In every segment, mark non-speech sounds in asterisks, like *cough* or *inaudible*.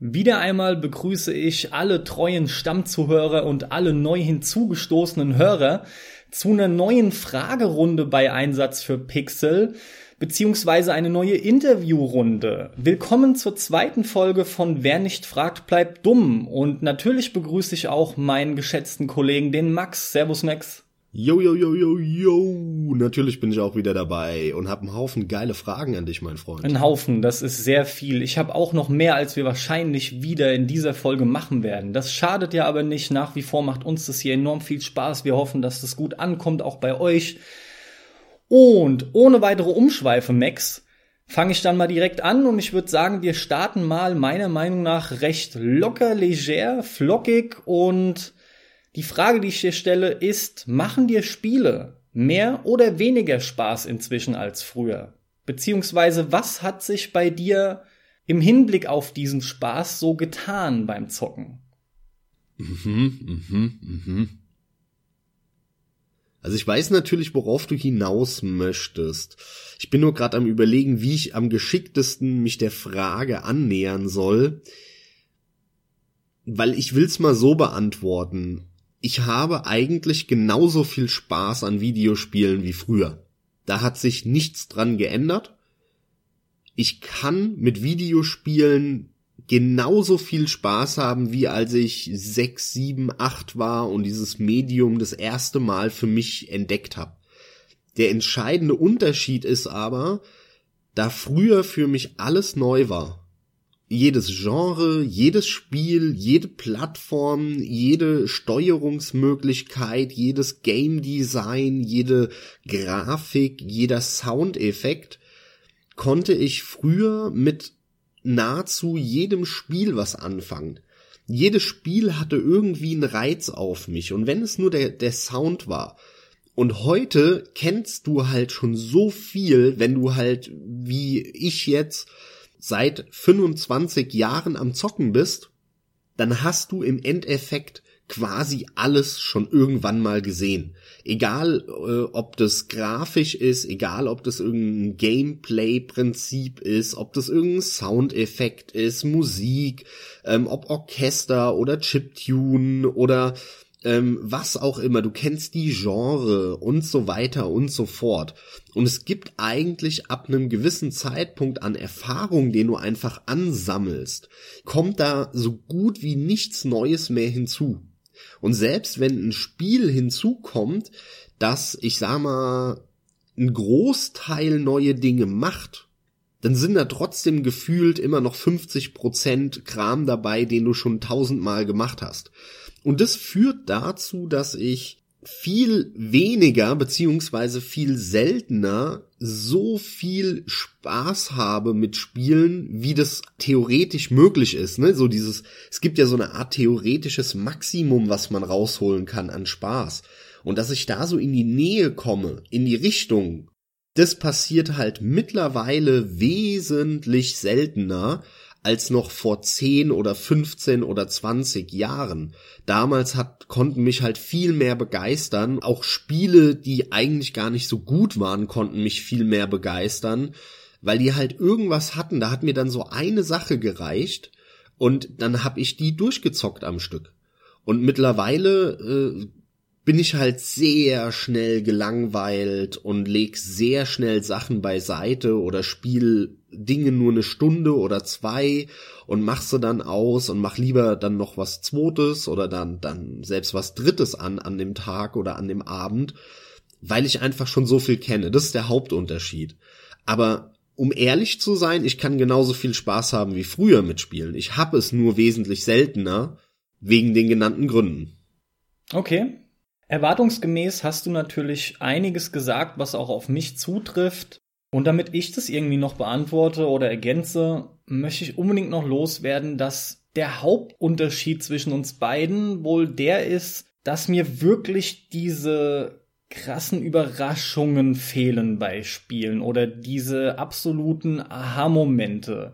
Wieder einmal begrüße ich alle treuen Stammzuhörer und alle neu hinzugestoßenen Hörer zu einer neuen Fragerunde bei Einsatz für Pixel beziehungsweise eine neue Interviewrunde. Willkommen zur zweiten Folge von Wer nicht fragt, bleibt dumm. Und natürlich begrüße ich auch meinen geschätzten Kollegen, den Max. Servus Max. Yo, yo, yo, yo, yo. Natürlich bin ich auch wieder dabei und habe einen Haufen geile Fragen an dich, mein Freund. Ein Haufen, das ist sehr viel. Ich habe auch noch mehr, als wir wahrscheinlich wieder in dieser Folge machen werden. Das schadet ja aber nicht. Nach wie vor macht uns das hier enorm viel Spaß. Wir hoffen, dass das gut ankommt, auch bei euch. Und ohne weitere Umschweife, Max, fange ich dann mal direkt an und ich würde sagen, wir starten mal meiner Meinung nach recht locker, leger, flockig und die Frage, die ich dir stelle, ist, machen dir Spiele mehr oder weniger Spaß inzwischen als früher? Beziehungsweise, was hat sich bei dir im Hinblick auf diesen Spaß so getan beim Zocken? Mhm, mhm, mhm. Also ich weiß natürlich, worauf du hinaus möchtest. Ich bin nur gerade am überlegen, wie ich am geschicktesten mich der Frage annähern soll, weil ich will's mal so beantworten ich habe eigentlich genauso viel Spaß an Videospielen wie früher. Da hat sich nichts dran geändert. Ich kann mit Videospielen genauso viel Spaß haben, wie als ich sechs, sieben, acht war und dieses Medium das erste Mal für mich entdeckt habe. Der entscheidende Unterschied ist aber, da früher für mich alles neu war jedes Genre, jedes Spiel, jede Plattform, jede Steuerungsmöglichkeit, jedes Game Design, jede Grafik, jeder Soundeffekt konnte ich früher mit nahezu jedem Spiel was anfangen. Jedes Spiel hatte irgendwie einen Reiz auf mich und wenn es nur der, der Sound war. Und heute kennst du halt schon so viel, wenn du halt wie ich jetzt seit 25 Jahren am Zocken bist, dann hast du im Endeffekt quasi alles schon irgendwann mal gesehen. Egal, äh, ob das grafisch ist, egal, ob das irgendein Gameplay-Prinzip ist, ob das irgendein Soundeffekt ist, Musik, ähm, ob Orchester oder Chiptune oder ähm, was auch immer, du kennst die Genre und so weiter und so fort. Und es gibt eigentlich ab einem gewissen Zeitpunkt an Erfahrung, den du einfach ansammelst, kommt da so gut wie nichts Neues mehr hinzu. Und selbst wenn ein Spiel hinzukommt, das, ich sag mal, ein Großteil neue Dinge macht, dann sind da trotzdem gefühlt immer noch 50% Kram dabei, den du schon tausendmal gemacht hast. Und das führt dazu, dass ich viel weniger beziehungsweise viel seltener so viel Spaß habe mit Spielen, wie das theoretisch möglich ist. Ne? So dieses, es gibt ja so eine Art theoretisches Maximum, was man rausholen kann an Spaß. Und dass ich da so in die Nähe komme, in die Richtung, das passiert halt mittlerweile wesentlich seltener, als noch vor 10 oder 15 oder 20 Jahren. Damals hat, konnten mich halt viel mehr begeistern. Auch Spiele, die eigentlich gar nicht so gut waren, konnten mich viel mehr begeistern, weil die halt irgendwas hatten. Da hat mir dann so eine Sache gereicht und dann hab ich die durchgezockt am Stück. Und mittlerweile äh, bin ich halt sehr schnell gelangweilt und leg sehr schnell Sachen beiseite oder spiel Dinge nur eine Stunde oder zwei und mach sie dann aus und mach lieber dann noch was zweites oder dann, dann selbst was drittes an, an dem Tag oder an dem Abend, weil ich einfach schon so viel kenne. Das ist der Hauptunterschied. Aber um ehrlich zu sein, ich kann genauso viel Spaß haben wie früher mit Spielen. Ich habe es nur wesentlich seltener wegen den genannten Gründen. Okay, Erwartungsgemäß hast du natürlich einiges gesagt, was auch auf mich zutrifft. Und damit ich das irgendwie noch beantworte oder ergänze, möchte ich unbedingt noch loswerden, dass der Hauptunterschied zwischen uns beiden wohl der ist, dass mir wirklich diese krassen Überraschungen fehlen bei Spielen oder diese absoluten Aha-Momente.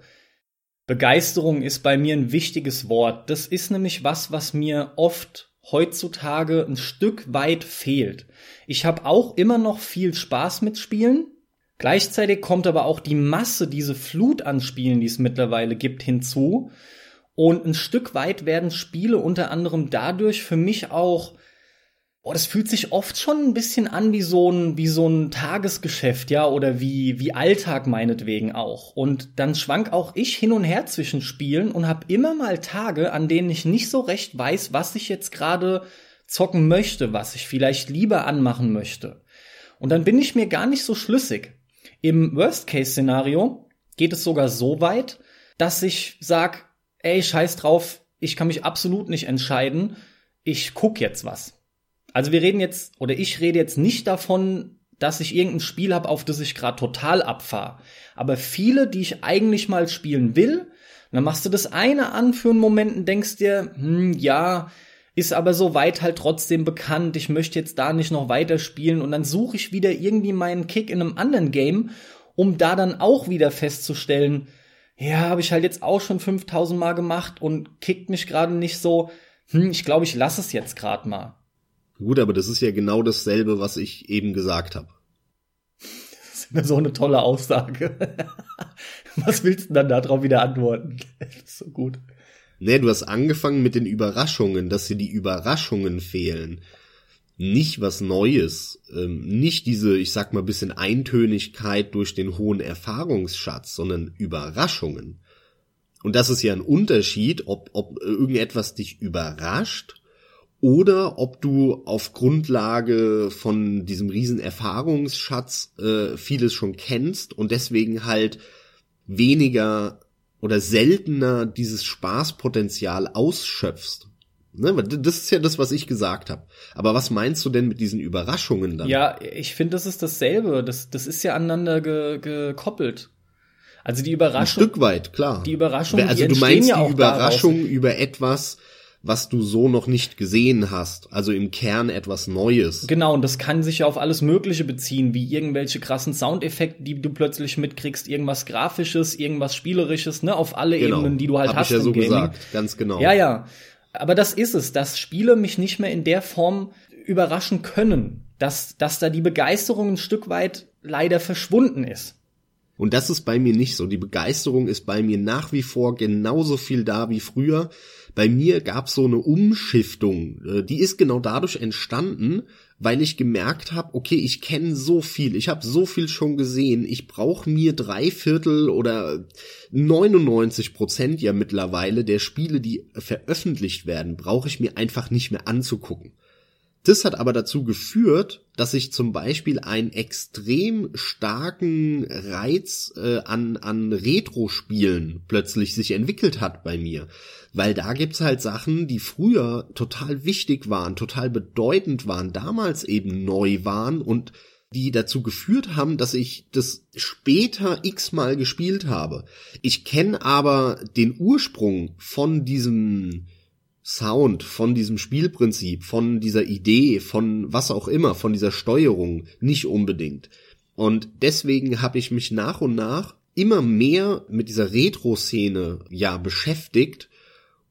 Begeisterung ist bei mir ein wichtiges Wort. Das ist nämlich was, was mir oft heutzutage ein Stück weit fehlt. Ich habe auch immer noch viel Spaß mit Spielen. Gleichzeitig kommt aber auch die Masse, diese Flut an Spielen, die es mittlerweile gibt, hinzu. Und ein Stück weit werden Spiele unter anderem dadurch für mich auch Oh, das fühlt sich oft schon ein bisschen an wie so ein, wie so ein Tagesgeschäft, ja, oder wie, wie Alltag meinetwegen auch. Und dann schwank auch ich hin und her zwischen Spielen und habe immer mal Tage, an denen ich nicht so recht weiß, was ich jetzt gerade zocken möchte, was ich vielleicht lieber anmachen möchte. Und dann bin ich mir gar nicht so schlüssig. Im Worst-Case-Szenario geht es sogar so weit, dass ich sag, ey, scheiß drauf, ich kann mich absolut nicht entscheiden, ich guck jetzt was. Also wir reden jetzt, oder ich rede jetzt nicht davon, dass ich irgendein Spiel habe, auf das ich gerade total abfahre. Aber viele, die ich eigentlich mal spielen will, dann machst du das eine an für einen Moment und denkst dir, hm, ja, ist aber so weit halt trotzdem bekannt, ich möchte jetzt da nicht noch weiter spielen und dann suche ich wieder irgendwie meinen Kick in einem anderen Game, um da dann auch wieder festzustellen, ja, habe ich halt jetzt auch schon 5000 Mal gemacht und kickt mich gerade nicht so, hm, ich glaube, ich lasse es jetzt gerade mal. Gut, aber das ist ja genau dasselbe, was ich eben gesagt habe. Das ist so eine tolle Aussage. *laughs* was willst du dann darauf wieder antworten? *laughs* So gut. Nee, du hast angefangen mit den Überraschungen, dass dir die Überraschungen fehlen. Nicht was Neues, ähm, nicht diese, ich sag mal, bisschen Eintönigkeit durch den hohen Erfahrungsschatz, sondern Überraschungen. Und das ist ja ein Unterschied, ob, ob irgendetwas dich überrascht oder ob du auf Grundlage von diesem riesen Erfahrungsschatz äh, vieles schon kennst und deswegen halt weniger oder seltener dieses Spaßpotenzial ausschöpfst. Ne? Das ist ja das, was ich gesagt habe. Aber was meinst du denn mit diesen Überraschungen dann? Ja, ich finde, das ist dasselbe. Das, das ist ja aneinander ge gekoppelt. Also die Überraschung. Ein Stück weit, klar. Die Überraschung. Also die du meinst ja die Überraschung daraus. über etwas, was du so noch nicht gesehen hast. Also im Kern etwas Neues. Genau, und das kann sich ja auf alles Mögliche beziehen, wie irgendwelche krassen Soundeffekte, die du plötzlich mitkriegst, irgendwas Grafisches, irgendwas Spielerisches, ne, auf alle genau. Ebenen, die du halt Hab hast. Ich ja so Gaming. gesagt, ganz genau. Ja, ja. Aber das ist es, dass Spiele mich nicht mehr in der Form überraschen können, dass, dass da die Begeisterung ein Stück weit leider verschwunden ist. Und das ist bei mir nicht so. Die Begeisterung ist bei mir nach wie vor genauso viel da wie früher. Bei mir gab es so eine Umschiftung. Äh, die ist genau dadurch entstanden, weil ich gemerkt habe, okay, ich kenne so viel, ich habe so viel schon gesehen, ich brauche mir drei Viertel oder 99 Prozent ja mittlerweile der Spiele, die veröffentlicht werden, brauche ich mir einfach nicht mehr anzugucken. Das hat aber dazu geführt, dass sich zum Beispiel einen extrem starken Reiz äh, an, an Retro-Spielen plötzlich sich entwickelt hat bei mir. Weil da gibt's halt Sachen, die früher total wichtig waren, total bedeutend waren, damals eben neu waren und die dazu geführt haben, dass ich das später x-mal gespielt habe. Ich kenne aber den Ursprung von diesem Sound, von diesem Spielprinzip, von dieser Idee, von was auch immer, von dieser Steuerung nicht unbedingt. Und deswegen habe ich mich nach und nach immer mehr mit dieser Retro-Szene ja beschäftigt,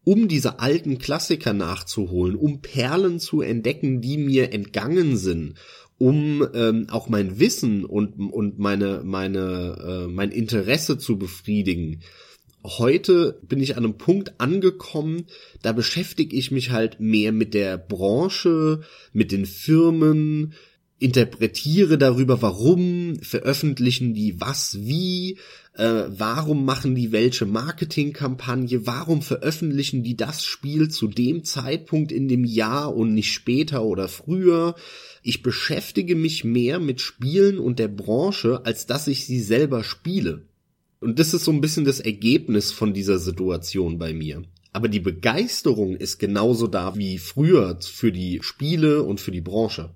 um diese alten Klassiker nachzuholen, um Perlen zu entdecken, die mir entgangen sind, um ähm, auch mein Wissen und und meine meine äh, mein Interesse zu befriedigen. Heute bin ich an einem Punkt angekommen, da beschäftige ich mich halt mehr mit der Branche, mit den Firmen, interpretiere darüber, warum veröffentlichen die was wie, äh, warum machen die welche Marketingkampagne, warum veröffentlichen die das Spiel zu dem Zeitpunkt in dem Jahr und nicht später oder früher. Ich beschäftige mich mehr mit Spielen und der Branche, als dass ich sie selber spiele. Und das ist so ein bisschen das Ergebnis von dieser Situation bei mir. Aber die Begeisterung ist genauso da wie früher für die Spiele und für die Branche.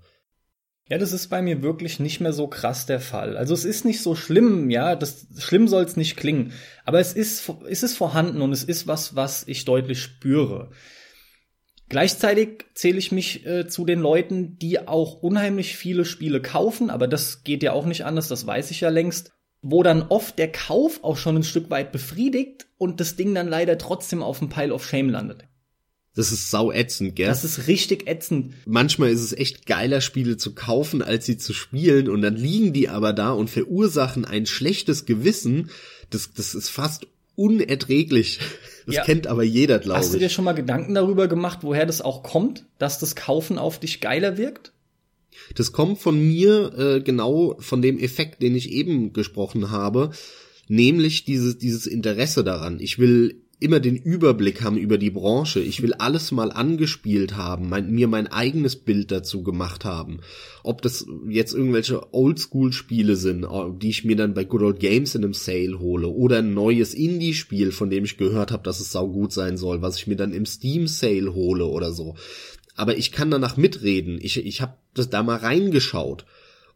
Ja, das ist bei mir wirklich nicht mehr so krass der Fall. Also es ist nicht so schlimm, ja, das schlimm soll es nicht klingen, aber es ist es ist vorhanden und es ist was, was ich deutlich spüre. Gleichzeitig zähle ich mich äh, zu den Leuten, die auch unheimlich viele Spiele kaufen, aber das geht ja auch nicht anders, das weiß ich ja längst wo dann oft der Kauf auch schon ein Stück weit befriedigt und das Ding dann leider trotzdem auf dem Pile of Shame landet. Das ist sau ätzend, gell? Das ist richtig ätzend. Manchmal ist es echt geiler, Spiele zu kaufen, als sie zu spielen, und dann liegen die aber da und verursachen ein schlechtes Gewissen. Das, das ist fast unerträglich. Das ja. kennt aber jeder, glaube ich. Hast du dir schon mal Gedanken darüber gemacht, woher das auch kommt, dass das Kaufen auf dich geiler wirkt? Das kommt von mir äh, genau von dem Effekt, den ich eben gesprochen habe, nämlich dieses, dieses Interesse daran. Ich will immer den Überblick haben über die Branche. Ich will alles mal angespielt haben, mein, mir mein eigenes Bild dazu gemacht haben. Ob das jetzt irgendwelche Oldschool-Spiele sind, äh, die ich mir dann bei Good Old Games in einem Sale hole, oder ein neues Indie-Spiel, von dem ich gehört habe, dass es saugut sein soll, was ich mir dann im Steam-Sale hole oder so. Aber ich kann danach mitreden. Ich, ich habe das da mal reingeschaut.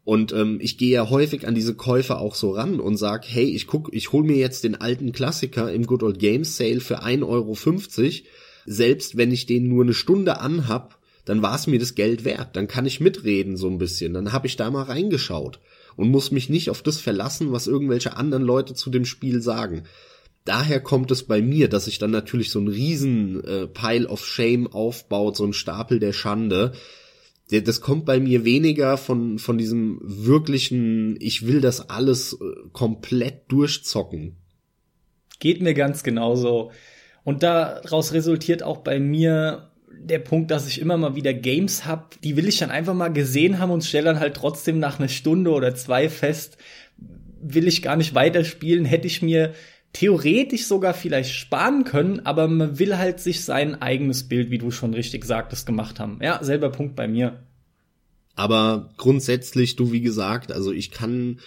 Und ähm, ich gehe ja häufig an diese Käufer auch so ran und sag, hey, ich guck, ich hol mir jetzt den alten Klassiker im Good Old Games Sale für 1,50 Euro. Selbst wenn ich den nur eine Stunde anhab, dann war es mir das Geld wert. Dann kann ich mitreden so ein bisschen. Dann habe ich da mal reingeschaut und muss mich nicht auf das verlassen, was irgendwelche anderen Leute zu dem Spiel sagen. Daher kommt es bei mir, dass sich dann natürlich so ein riesen äh, Pile of Shame aufbaut, so ein Stapel der Schande, das kommt bei mir weniger von, von diesem wirklichen, ich will das alles äh, komplett durchzocken. Geht mir ganz genauso. Und daraus resultiert auch bei mir der Punkt, dass ich immer mal wieder Games hab, die will ich dann einfach mal gesehen haben und stelle dann halt trotzdem nach einer Stunde oder zwei fest, will ich gar nicht weiterspielen, hätte ich mir theoretisch sogar vielleicht sparen können, aber man will halt sich sein eigenes Bild, wie du schon richtig sagtest, gemacht haben. Ja, selber Punkt bei mir. Aber grundsätzlich, du wie gesagt, also ich kann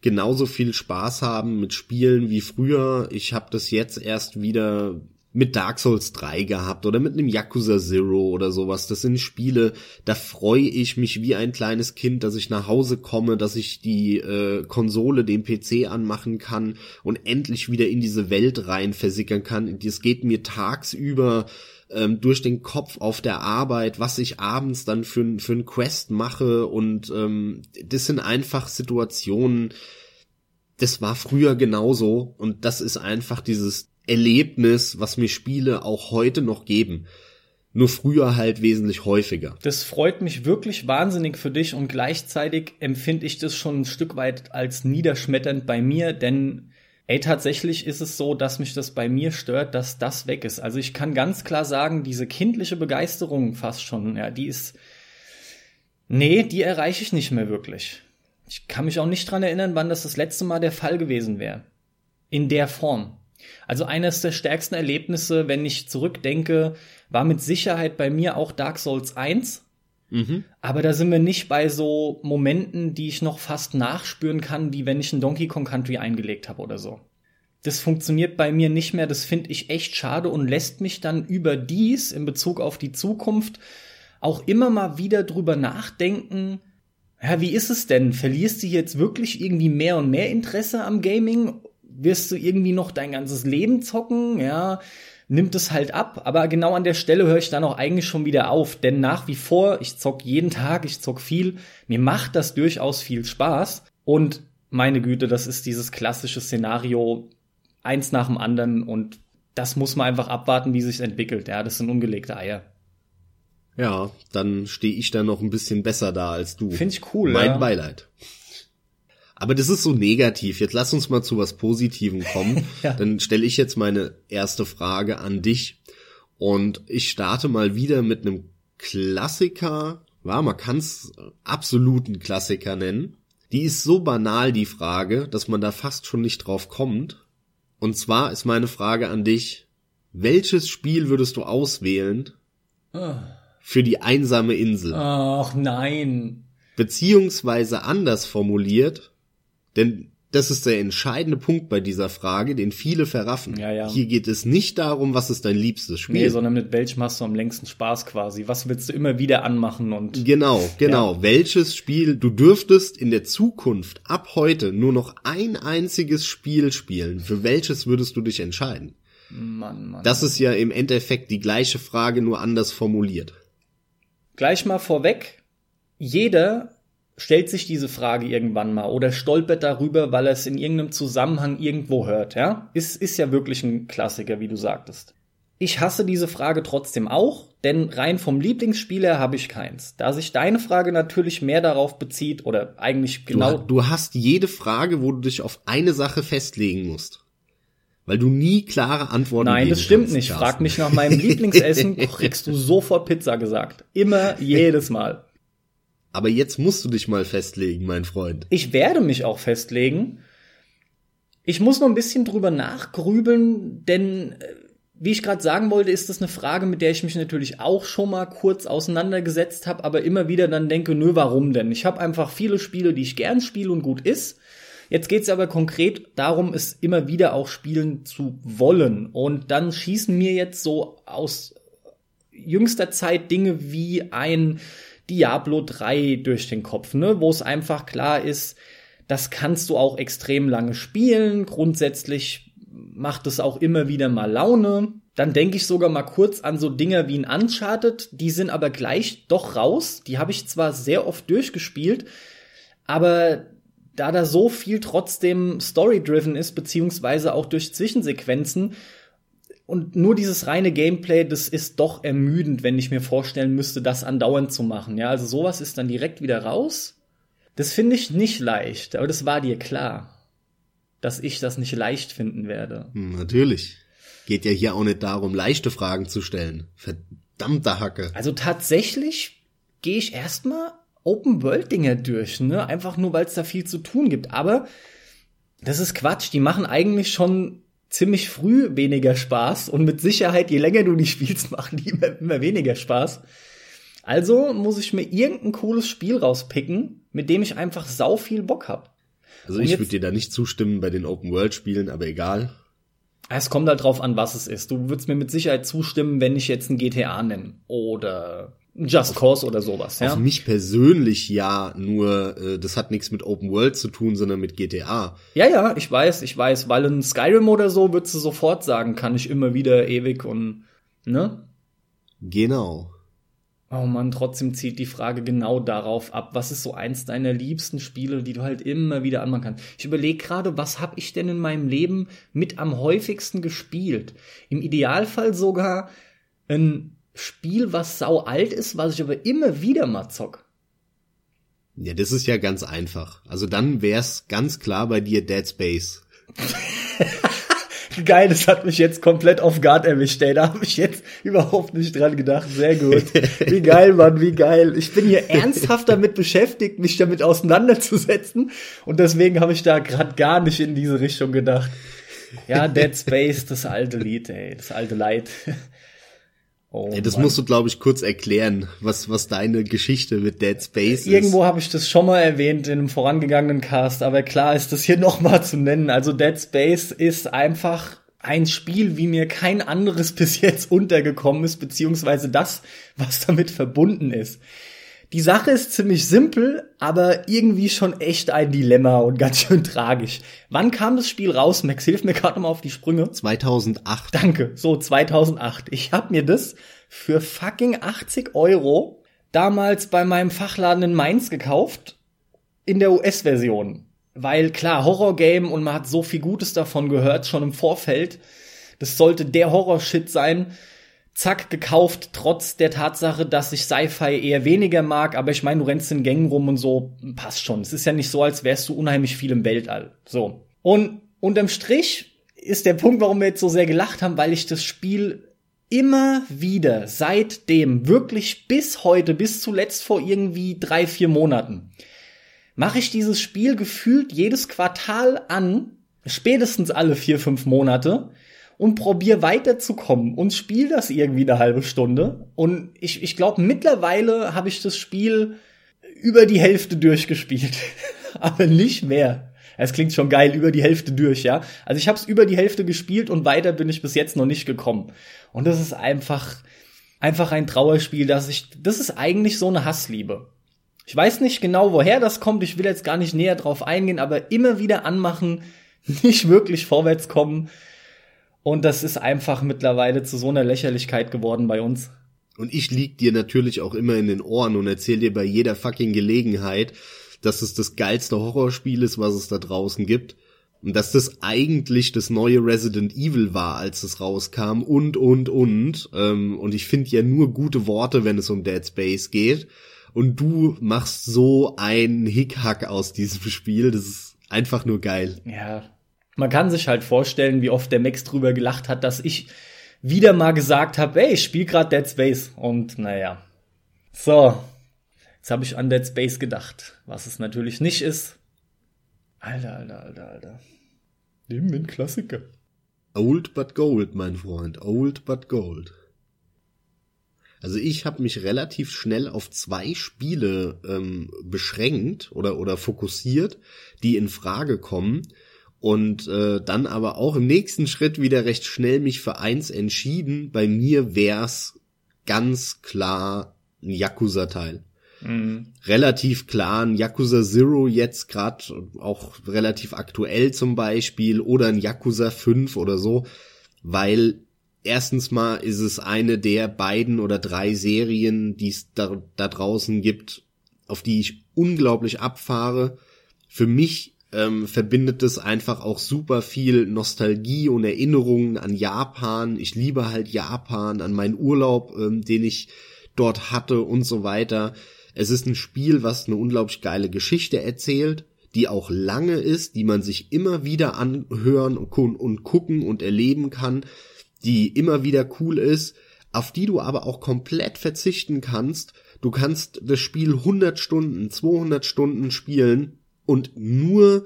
genauso viel Spaß haben mit Spielen wie früher. Ich habe das jetzt erst wieder mit Dark Souls 3 gehabt oder mit einem Yakuza Zero oder sowas. Das sind Spiele, da freue ich mich wie ein kleines Kind, dass ich nach Hause komme, dass ich die äh, Konsole, den PC anmachen kann und endlich wieder in diese Welt rein versickern kann. Das geht mir tagsüber ähm, durch den Kopf auf der Arbeit, was ich abends dann für, für ein Quest mache und ähm, das sind einfach Situationen, das war früher genauso und das ist einfach dieses Erlebnis, was mir Spiele auch heute noch geben. Nur früher halt wesentlich häufiger. Das freut mich wirklich wahnsinnig für dich und gleichzeitig empfinde ich das schon ein Stück weit als niederschmetternd bei mir, denn ey, tatsächlich ist es so, dass mich das bei mir stört, dass das weg ist. Also ich kann ganz klar sagen, diese kindliche Begeisterung fast schon, ja, die ist, nee, die erreiche ich nicht mehr wirklich. Ich kann mich auch nicht dran erinnern, wann das das letzte Mal der Fall gewesen wäre. In der Form. Also eines der stärksten Erlebnisse, wenn ich zurückdenke, war mit Sicherheit bei mir auch Dark Souls 1. Mhm. Aber da sind wir nicht bei so Momenten, die ich noch fast nachspüren kann, wie wenn ich ein Donkey Kong Country eingelegt habe oder so. Das funktioniert bei mir nicht mehr, das finde ich echt schade und lässt mich dann überdies in Bezug auf die Zukunft auch immer mal wieder drüber nachdenken, ja, wie ist es denn? Verlierst du jetzt wirklich irgendwie mehr und mehr Interesse am Gaming wirst du irgendwie noch dein ganzes Leben zocken, ja, nimmt es halt ab. Aber genau an der Stelle höre ich dann auch eigentlich schon wieder auf, denn nach wie vor, ich zock jeden Tag, ich zock viel, mir macht das durchaus viel Spaß und meine Güte, das ist dieses klassische Szenario, eins nach dem anderen und das muss man einfach abwarten, wie sich entwickelt. Ja, das sind ungelegte Eier. Ja, dann stehe ich da noch ein bisschen besser da als du. Finde ich cool. Mein ja. Beileid. Aber das ist so negativ. Jetzt lass uns mal zu was Positivem kommen. *laughs* ja. Dann stelle ich jetzt meine erste Frage an dich. Und ich starte mal wieder mit einem Klassiker. Ja, man kann es absoluten Klassiker nennen. Die ist so banal, die Frage, dass man da fast schon nicht drauf kommt. Und zwar ist meine Frage an dich, welches Spiel würdest du auswählen oh. für die einsame Insel? Ach nein. Beziehungsweise anders formuliert, denn das ist der entscheidende Punkt bei dieser Frage, den viele verraffen. Ja, ja. Hier geht es nicht darum, was ist dein liebstes Spiel. Nee, sondern mit welchem hast du am längsten Spaß quasi? Was willst du immer wieder anmachen und. Genau, genau. Ja. Welches Spiel, du dürftest in der Zukunft ab heute nur noch ein einziges Spiel spielen. Für welches würdest du dich entscheiden? Mann, Mann. Das ist ja im Endeffekt die gleiche Frage, nur anders formuliert. Gleich mal vorweg. Jeder stellt sich diese Frage irgendwann mal oder stolpert darüber, weil er es in irgendeinem Zusammenhang irgendwo hört, ja? Ist, ist ja wirklich ein Klassiker, wie du sagtest. Ich hasse diese Frage trotzdem auch, denn rein vom Lieblingsspieler habe ich keins. Da sich deine Frage natürlich mehr darauf bezieht oder eigentlich genau. Du, du hast jede Frage, wo du dich auf eine Sache festlegen musst. Weil du nie klare Antworten Nein, das stimmt nicht. Carsten. Frag mich nach meinem *laughs* Lieblingsessen, kriegst du sofort Pizza gesagt. Immer, *laughs* jedes Mal. Aber jetzt musst du dich mal festlegen, mein Freund. Ich werde mich auch festlegen. Ich muss noch ein bisschen drüber nachgrübeln, denn äh, wie ich gerade sagen wollte, ist das eine Frage, mit der ich mich natürlich auch schon mal kurz auseinandergesetzt habe, aber immer wieder dann denke, nö, warum denn? Ich habe einfach viele Spiele, die ich gern spiele und gut ist. Jetzt geht's aber konkret darum, es immer wieder auch spielen zu wollen. Und dann schießen mir jetzt so aus jüngster Zeit Dinge wie ein Diablo 3 durch den Kopf, ne? wo es einfach klar ist, das kannst du auch extrem lange spielen. Grundsätzlich macht es auch immer wieder mal Laune. Dann denke ich sogar mal kurz an so Dinge wie ein Uncharted, die sind aber gleich doch raus. Die habe ich zwar sehr oft durchgespielt, aber da da so viel trotzdem story-driven ist, beziehungsweise auch durch Zwischensequenzen, und nur dieses reine Gameplay, das ist doch ermüdend, wenn ich mir vorstellen müsste, das andauernd zu machen. Ja, also sowas ist dann direkt wieder raus. Das finde ich nicht leicht, aber das war dir klar, dass ich das nicht leicht finden werde. Hm, natürlich. Geht ja hier auch nicht darum, leichte Fragen zu stellen. Verdammte Hacke. Also tatsächlich gehe ich erstmal Open World Dinger durch, ne? Einfach nur, weil es da viel zu tun gibt. Aber das ist Quatsch. Die machen eigentlich schon ziemlich früh weniger Spaß und mit Sicherheit, je länger du die spielst, *laughs* machen die immer, immer weniger Spaß. Also muss ich mir irgendein cooles Spiel rauspicken, mit dem ich einfach sau viel Bock hab. Also ich würde dir da nicht zustimmen bei den Open World Spielen, aber egal. Es kommt halt drauf an, was es ist. Du würdest mir mit Sicherheit zustimmen, wenn ich jetzt ein GTA nenne oder Just Cause oder sowas. Ja? Auf mich persönlich ja, nur äh, das hat nichts mit Open World zu tun, sondern mit GTA. Ja, ja, ich weiß, ich weiß, weil in Skyrim oder so würdest du sofort sagen, kann ich immer wieder ewig und ne? Genau. Oh man, trotzdem zieht die Frage genau darauf ab, was ist so eins deiner liebsten Spiele, die du halt immer wieder anmachen kannst. Ich überlege gerade, was habe ich denn in meinem Leben mit am häufigsten gespielt? Im Idealfall sogar ein Spiel, was sau alt ist, was ich aber immer wieder mal zock. Ja, das ist ja ganz einfach. Also dann wär's ganz klar bei dir Dead Space. *laughs* Geil, das hat mich jetzt komplett auf Guard erwischt, ey. Da habe ich jetzt überhaupt nicht dran gedacht. Sehr gut. *laughs* Wie geil, Mann, wie geil. Ich bin hier ernsthaft damit beschäftigt, mich damit auseinanderzusetzen. Und deswegen habe ich da gerade gar nicht in diese Richtung gedacht. Ja, Dead Space, das alte Lied, ey. Das alte Leid. Oh, ja, das Mann. musst du, glaube ich, kurz erklären, was, was deine Geschichte mit Dead Space ist. Irgendwo habe ich das schon mal erwähnt in einem vorangegangenen Cast, aber klar ist das hier *laughs* nochmal zu nennen. Also Dead Space ist einfach ein Spiel, wie mir kein anderes *laughs* bis jetzt untergekommen ist, beziehungsweise das, was damit verbunden ist. Die Sache ist ziemlich simpel, aber irgendwie schon echt ein Dilemma und ganz *laughs* schön tragisch. Wann kam das Spiel raus, Max? Hilf mir gerade mal auf die Sprünge. 2008. Danke, so 2008. Ich hab mir das für fucking 80 Euro damals bei meinem Fachladen in Mainz gekauft, in der US-Version. Weil klar, Horror-Game und man hat so viel Gutes davon gehört, schon im Vorfeld. Das sollte der Horror-Shit sein zack, gekauft, trotz der Tatsache, dass ich Sci-Fi eher weniger mag, aber ich meine, du rennst in Gängen rum und so, passt schon. Es ist ja nicht so, als wärst du unheimlich viel im Weltall. So. Und unterm Strich ist der Punkt, warum wir jetzt so sehr gelacht haben, weil ich das Spiel immer wieder seitdem, wirklich bis heute, bis zuletzt vor irgendwie drei, vier Monaten, mache ich dieses Spiel gefühlt jedes Quartal an, spätestens alle vier, fünf Monate, und probier weiterzukommen und spiel das irgendwie eine halbe Stunde. Und ich, ich glaube, mittlerweile habe ich das Spiel über die Hälfte durchgespielt. *laughs* Aber nicht mehr. Es klingt schon geil, über die Hälfte durch, ja. Also ich habe es über die Hälfte gespielt und weiter bin ich bis jetzt noch nicht gekommen. Und das ist einfach, einfach ein Trauerspiel, dass ich, das ist eigentlich so eine Hassliebe. Ich weiß nicht genau, woher das kommt. Ich will jetzt gar nicht näher drauf eingehen, aber immer wieder anmachen, *laughs* nicht wirklich vorwärts kommen. Und das ist einfach mittlerweile zu so einer Lächerlichkeit geworden bei uns. Und ich lieg dir natürlich auch immer in den Ohren und erzähl dir bei jeder fucking Gelegenheit, dass es das geilste Horrorspiel ist, was es da draußen gibt. Und dass das eigentlich das neue Resident Evil war, als es rauskam und, und, und. Ähm, und ich finde ja nur gute Worte, wenn es um Dead Space geht. Und du machst so ein Hickhack aus diesem Spiel. Das ist einfach nur geil. Ja, Man kann sich halt vorstellen, wie oft der Max drüber gelacht hat, dass ich wieder mal gesagt habe, ey, ich spiel grad Dead Space. Und naja. So. Jetzt habe ich an Dead Space gedacht, was es natürlich nicht ist. Alter, alter, alter, alter. Nehmen wir einen Klassiker. Old but gold, mein Freund. Old but gold. Also ich habe mich relativ schnell auf zwei Spiele ähm, beschränkt oder oder fokussiert, die in Frage kommen und äh, dann aber auch im nächsten Schritt wieder recht schnell mich für eins entschieden. Bei mir wär's ganz klar ein Yakuza-Teil. Mhm. Relativ klar ein Yakuza Zero jetzt gerade auch relativ aktuell zum Beispiel oder ein Yakuza 5 oder so, weil erstens mal ist es eine der beiden oder drei Serien, die es da, da draußen gibt, auf die ich unglaublich abfahre. Für mich ähm, verbindet es einfach auch super viel Nostalgie und Erinnerungen an Japan. Ich liebe halt Japan, an meinen Urlaub, ähm, den ich dort hatte und so weiter. Es ist ein Spiel, was eine unglaublich geile Geschichte erzählt, die auch lange ist, die man sich immer wieder anhören und gucken und erleben kann, die immer wieder cool ist, auf die du aber auch komplett verzichten kannst. Du kannst das Spiel 100 Stunden, 200 Stunden spielen und nur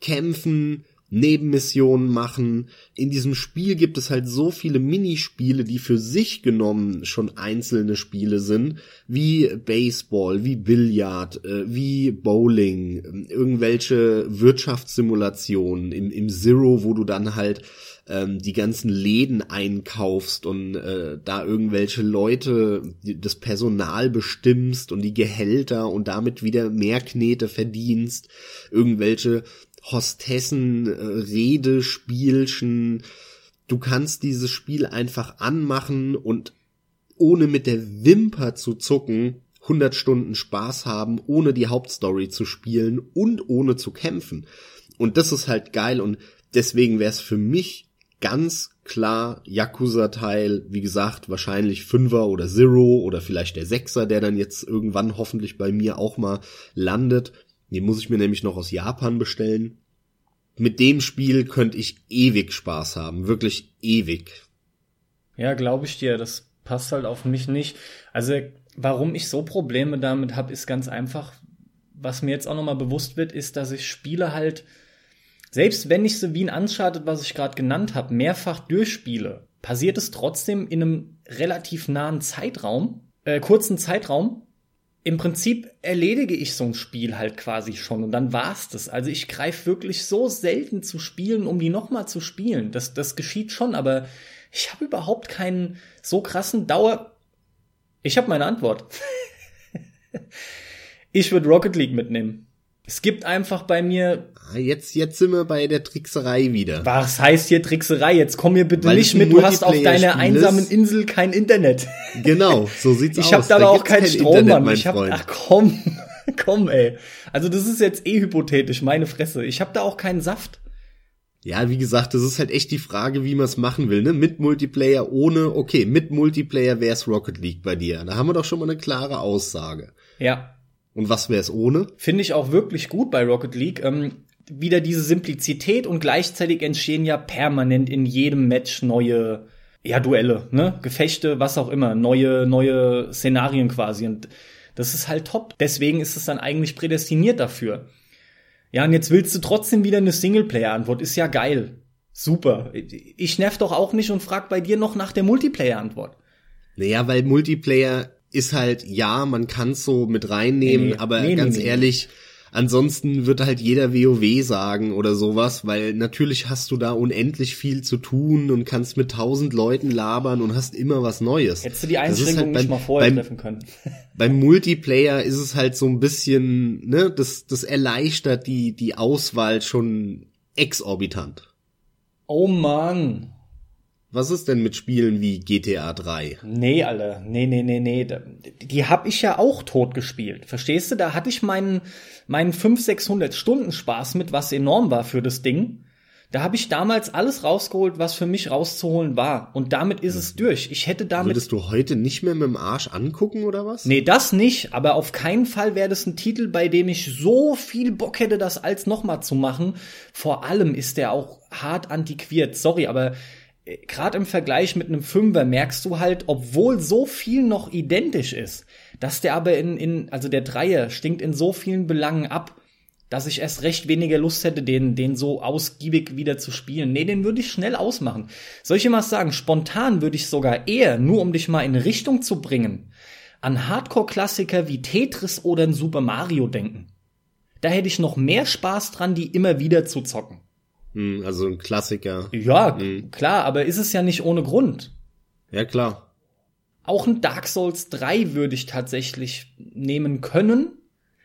kämpfen, Nebenmissionen machen. In diesem Spiel gibt es halt so viele Minispiele, die für sich genommen schon einzelne Spiele sind, wie Baseball, wie Billard, äh, wie Bowling, irgendwelche Wirtschaftssimulationen im, im Zero, wo du dann halt ähm, die ganzen Läden einkaufst und äh, da irgendwelche Leute, das Personal bestimmst und die Gehälter und damit wieder mehr Knete verdienst, irgendwelche Hostessen, äh, Redespielchen. Du kannst dieses Spiel einfach anmachen und ohne mit der Wimper zu zucken 100 Stunden Spaß haben, ohne die Hauptstory zu spielen und ohne zu kämpfen. Und das ist halt geil und deswegen wäre es für mich ganz klar Yakuza-Teil, wie gesagt, wahrscheinlich Fünfer oder Zero oder vielleicht der Sechser, der dann jetzt irgendwann hoffentlich bei mir auch mal landet. Den muss ich mir nämlich noch aus Japan bestellen. Mit dem Spiel könnte ich ewig Spaß haben, wirklich ewig. Ja, glaube ich dir, das passt halt auf mich nicht. Also, warum ich so Probleme damit habe, ist ganz einfach, was mir jetzt auch nochmal bewusst wird, ist, dass ich Spiele halt selbst wenn ich so wie ein Uncharted, was ich gerade genannt habe, mehrfach durchspiele, passiert es trotzdem in einem relativ nahen Zeitraum, äh, kurzen Zeitraum. Im Prinzip erledige ich so ein Spiel halt quasi schon und dann war's das. Also ich greife wirklich so selten zu Spielen, um die nochmal zu spielen. Das, das geschieht schon, aber ich habe überhaupt keinen so krassen Dauer. Ich habe meine Antwort. *laughs* ich würde Rocket League mitnehmen. Es gibt einfach bei mir. Ah, jetzt, jetzt sind wir bei der Trickserei wieder. Was heißt hier Trickserei? Jetzt komm mir bitte Weil nicht mit, du hast auf deiner einsamen Insel kein Internet. *laughs* Genau, so sieht's ich aus. Ich hab da, da auch keinen kein Strom, Internet, Mann. Ich hab, ach komm, *laughs* komm, ey. Also das ist jetzt eh hypothetisch, meine Fresse. Ich hab da auch keinen Saft. Ja, wie gesagt, das ist halt echt die Frage, wie man es machen will, ne? Mit Multiplayer, ohne, okay, mit Multiplayer wär's Rocket League bei dir. Da haben wir doch schon mal eine klare Aussage. Ja. Und was wäre es ohne? Finde ich auch wirklich gut bei Rocket League. Ähm, wieder diese Simplizität und gleichzeitig entstehen ja permanent in jedem Match neue ja, Duelle, ne? Gefechte, was auch immer, neue, neue Szenarien quasi. Und das ist halt top. Deswegen ist es dann eigentlich prädestiniert dafür. Ja, und jetzt willst du trotzdem wieder eine Singleplayer-Antwort. Ist ja geil. Super. Ich nerv doch auch nicht und frag bei dir noch nach der Multiplayer-Antwort. Naja, weil Multiplayer ist halt, ja, man kann es so mit reinnehmen, nee, nee. aber nee, ganz ehrlich, ansonsten wird halt jeder WoW sagen oder sowas, weil natürlich hast du da unendlich viel zu tun und kannst mit tausend Leuten labern und hast immer was Neues. Hättest du die Einschränkung halt beim, nicht mal vorher beim, treffen können. *laughs* beim Multiplayer ist es halt so ein bisschen, ne, das, das erleichtert die, die Auswahl schon exorbitant. Oh man. Was ist denn mit Spielen wie GTA 3? Nee, Alter. Nee, nee, nee, nee. Die hab ich ja auch tot gespielt. Verstehst du? Da hatte ich meinen, meinen 500, 600 Stunden Spaß mit, was enorm war für das Ding. Da habe ich damals alles rausgeholt, was für mich rauszuholen war. Und damit ist es durch. Ich hätte damit. Würdest du heute nicht mehr mit dem Arsch angucken oder was? Nee, das nicht. Aber auf keinen Fall wäre das ein Titel, bei dem ich so viel Bock hätte, das als nochmal zu machen. Vor allem ist der auch hart antiquiert. Sorry, aber gerade im Vergleich mit einem Fünfer merkst du halt, obwohl so viel noch identisch ist, dass der aber in, in also der Dreier stinkt in so vielen Belangen ab dass ich erst recht weniger Lust hätte, den, den so ausgiebig wieder zu spielen. Nee, den würde ich schnell ausmachen. Soll ich mal sagen, spontan würde ich sogar eher, nur um dich mal in Richtung zu bringen, an Hardcore-Klassiker wie Tetris oder ein Super Mario denken. Da hätte ich noch mehr Spaß dran, die immer wieder zu zocken. Hm, also ein Klassiker. Ja, hm. klar, aber ist es ja nicht ohne Grund. Ja, klar. Auch ein Dark Souls 3 würde ich tatsächlich nehmen können,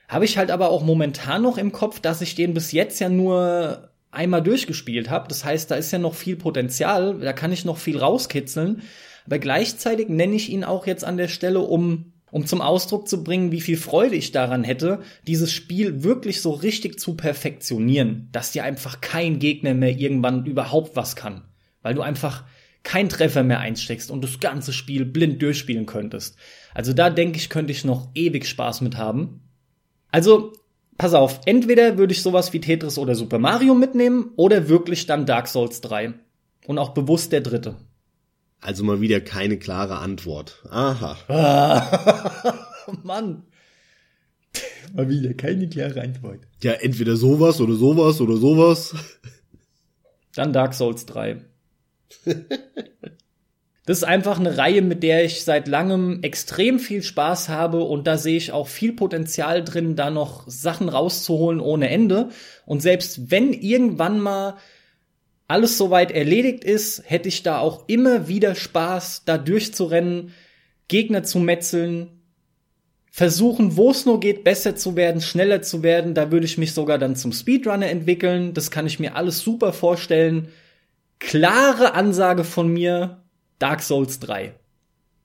habe ich halt aber auch momentan noch im Kopf, dass ich den bis jetzt ja nur einmal durchgespielt habe. Das heißt, da ist ja noch viel Potenzial, da kann ich noch viel rauskitzeln. Aber gleichzeitig nenne ich ihn auch jetzt an der Stelle, um, um zum Ausdruck zu bringen, wie viel Freude ich daran hätte, dieses Spiel wirklich so richtig zu perfektionieren, dass dir einfach kein Gegner mehr irgendwann überhaupt was kann. Weil du einfach keinen Treffer mehr einsteckst und das ganze Spiel blind durchspielen könntest. Also da denke ich, könnte ich noch ewig Spaß mit haben. Also, pass auf, entweder würde ich sowas wie Tetris oder Super Mario mitnehmen oder wirklich dann Dark Souls 3. Und auch bewusst der dritte. Also mal wieder keine klare Antwort. Aha. Ah, *laughs* Mann. Mal wieder keine klare Antwort. Ja, entweder sowas oder sowas oder sowas. Dann Dark Souls 3. Das ist einfach eine Reihe, mit der ich seit langem extrem viel Spaß habe und da sehe ich auch viel Potenzial drin, da noch Sachen rauszuholen ohne Ende. Und selbst wenn irgendwann mal alles soweit erledigt ist, hätte ich da auch immer wieder Spaß, da durchzurennen, Gegner zu metzeln, versuchen, wo es nur geht, besser zu werden, schneller zu werden. Da würde ich mich sogar dann zum Speedrunner entwickeln. Das kann ich mir alles super vorstellen. Klare Ansage von mir, Dark Souls 3.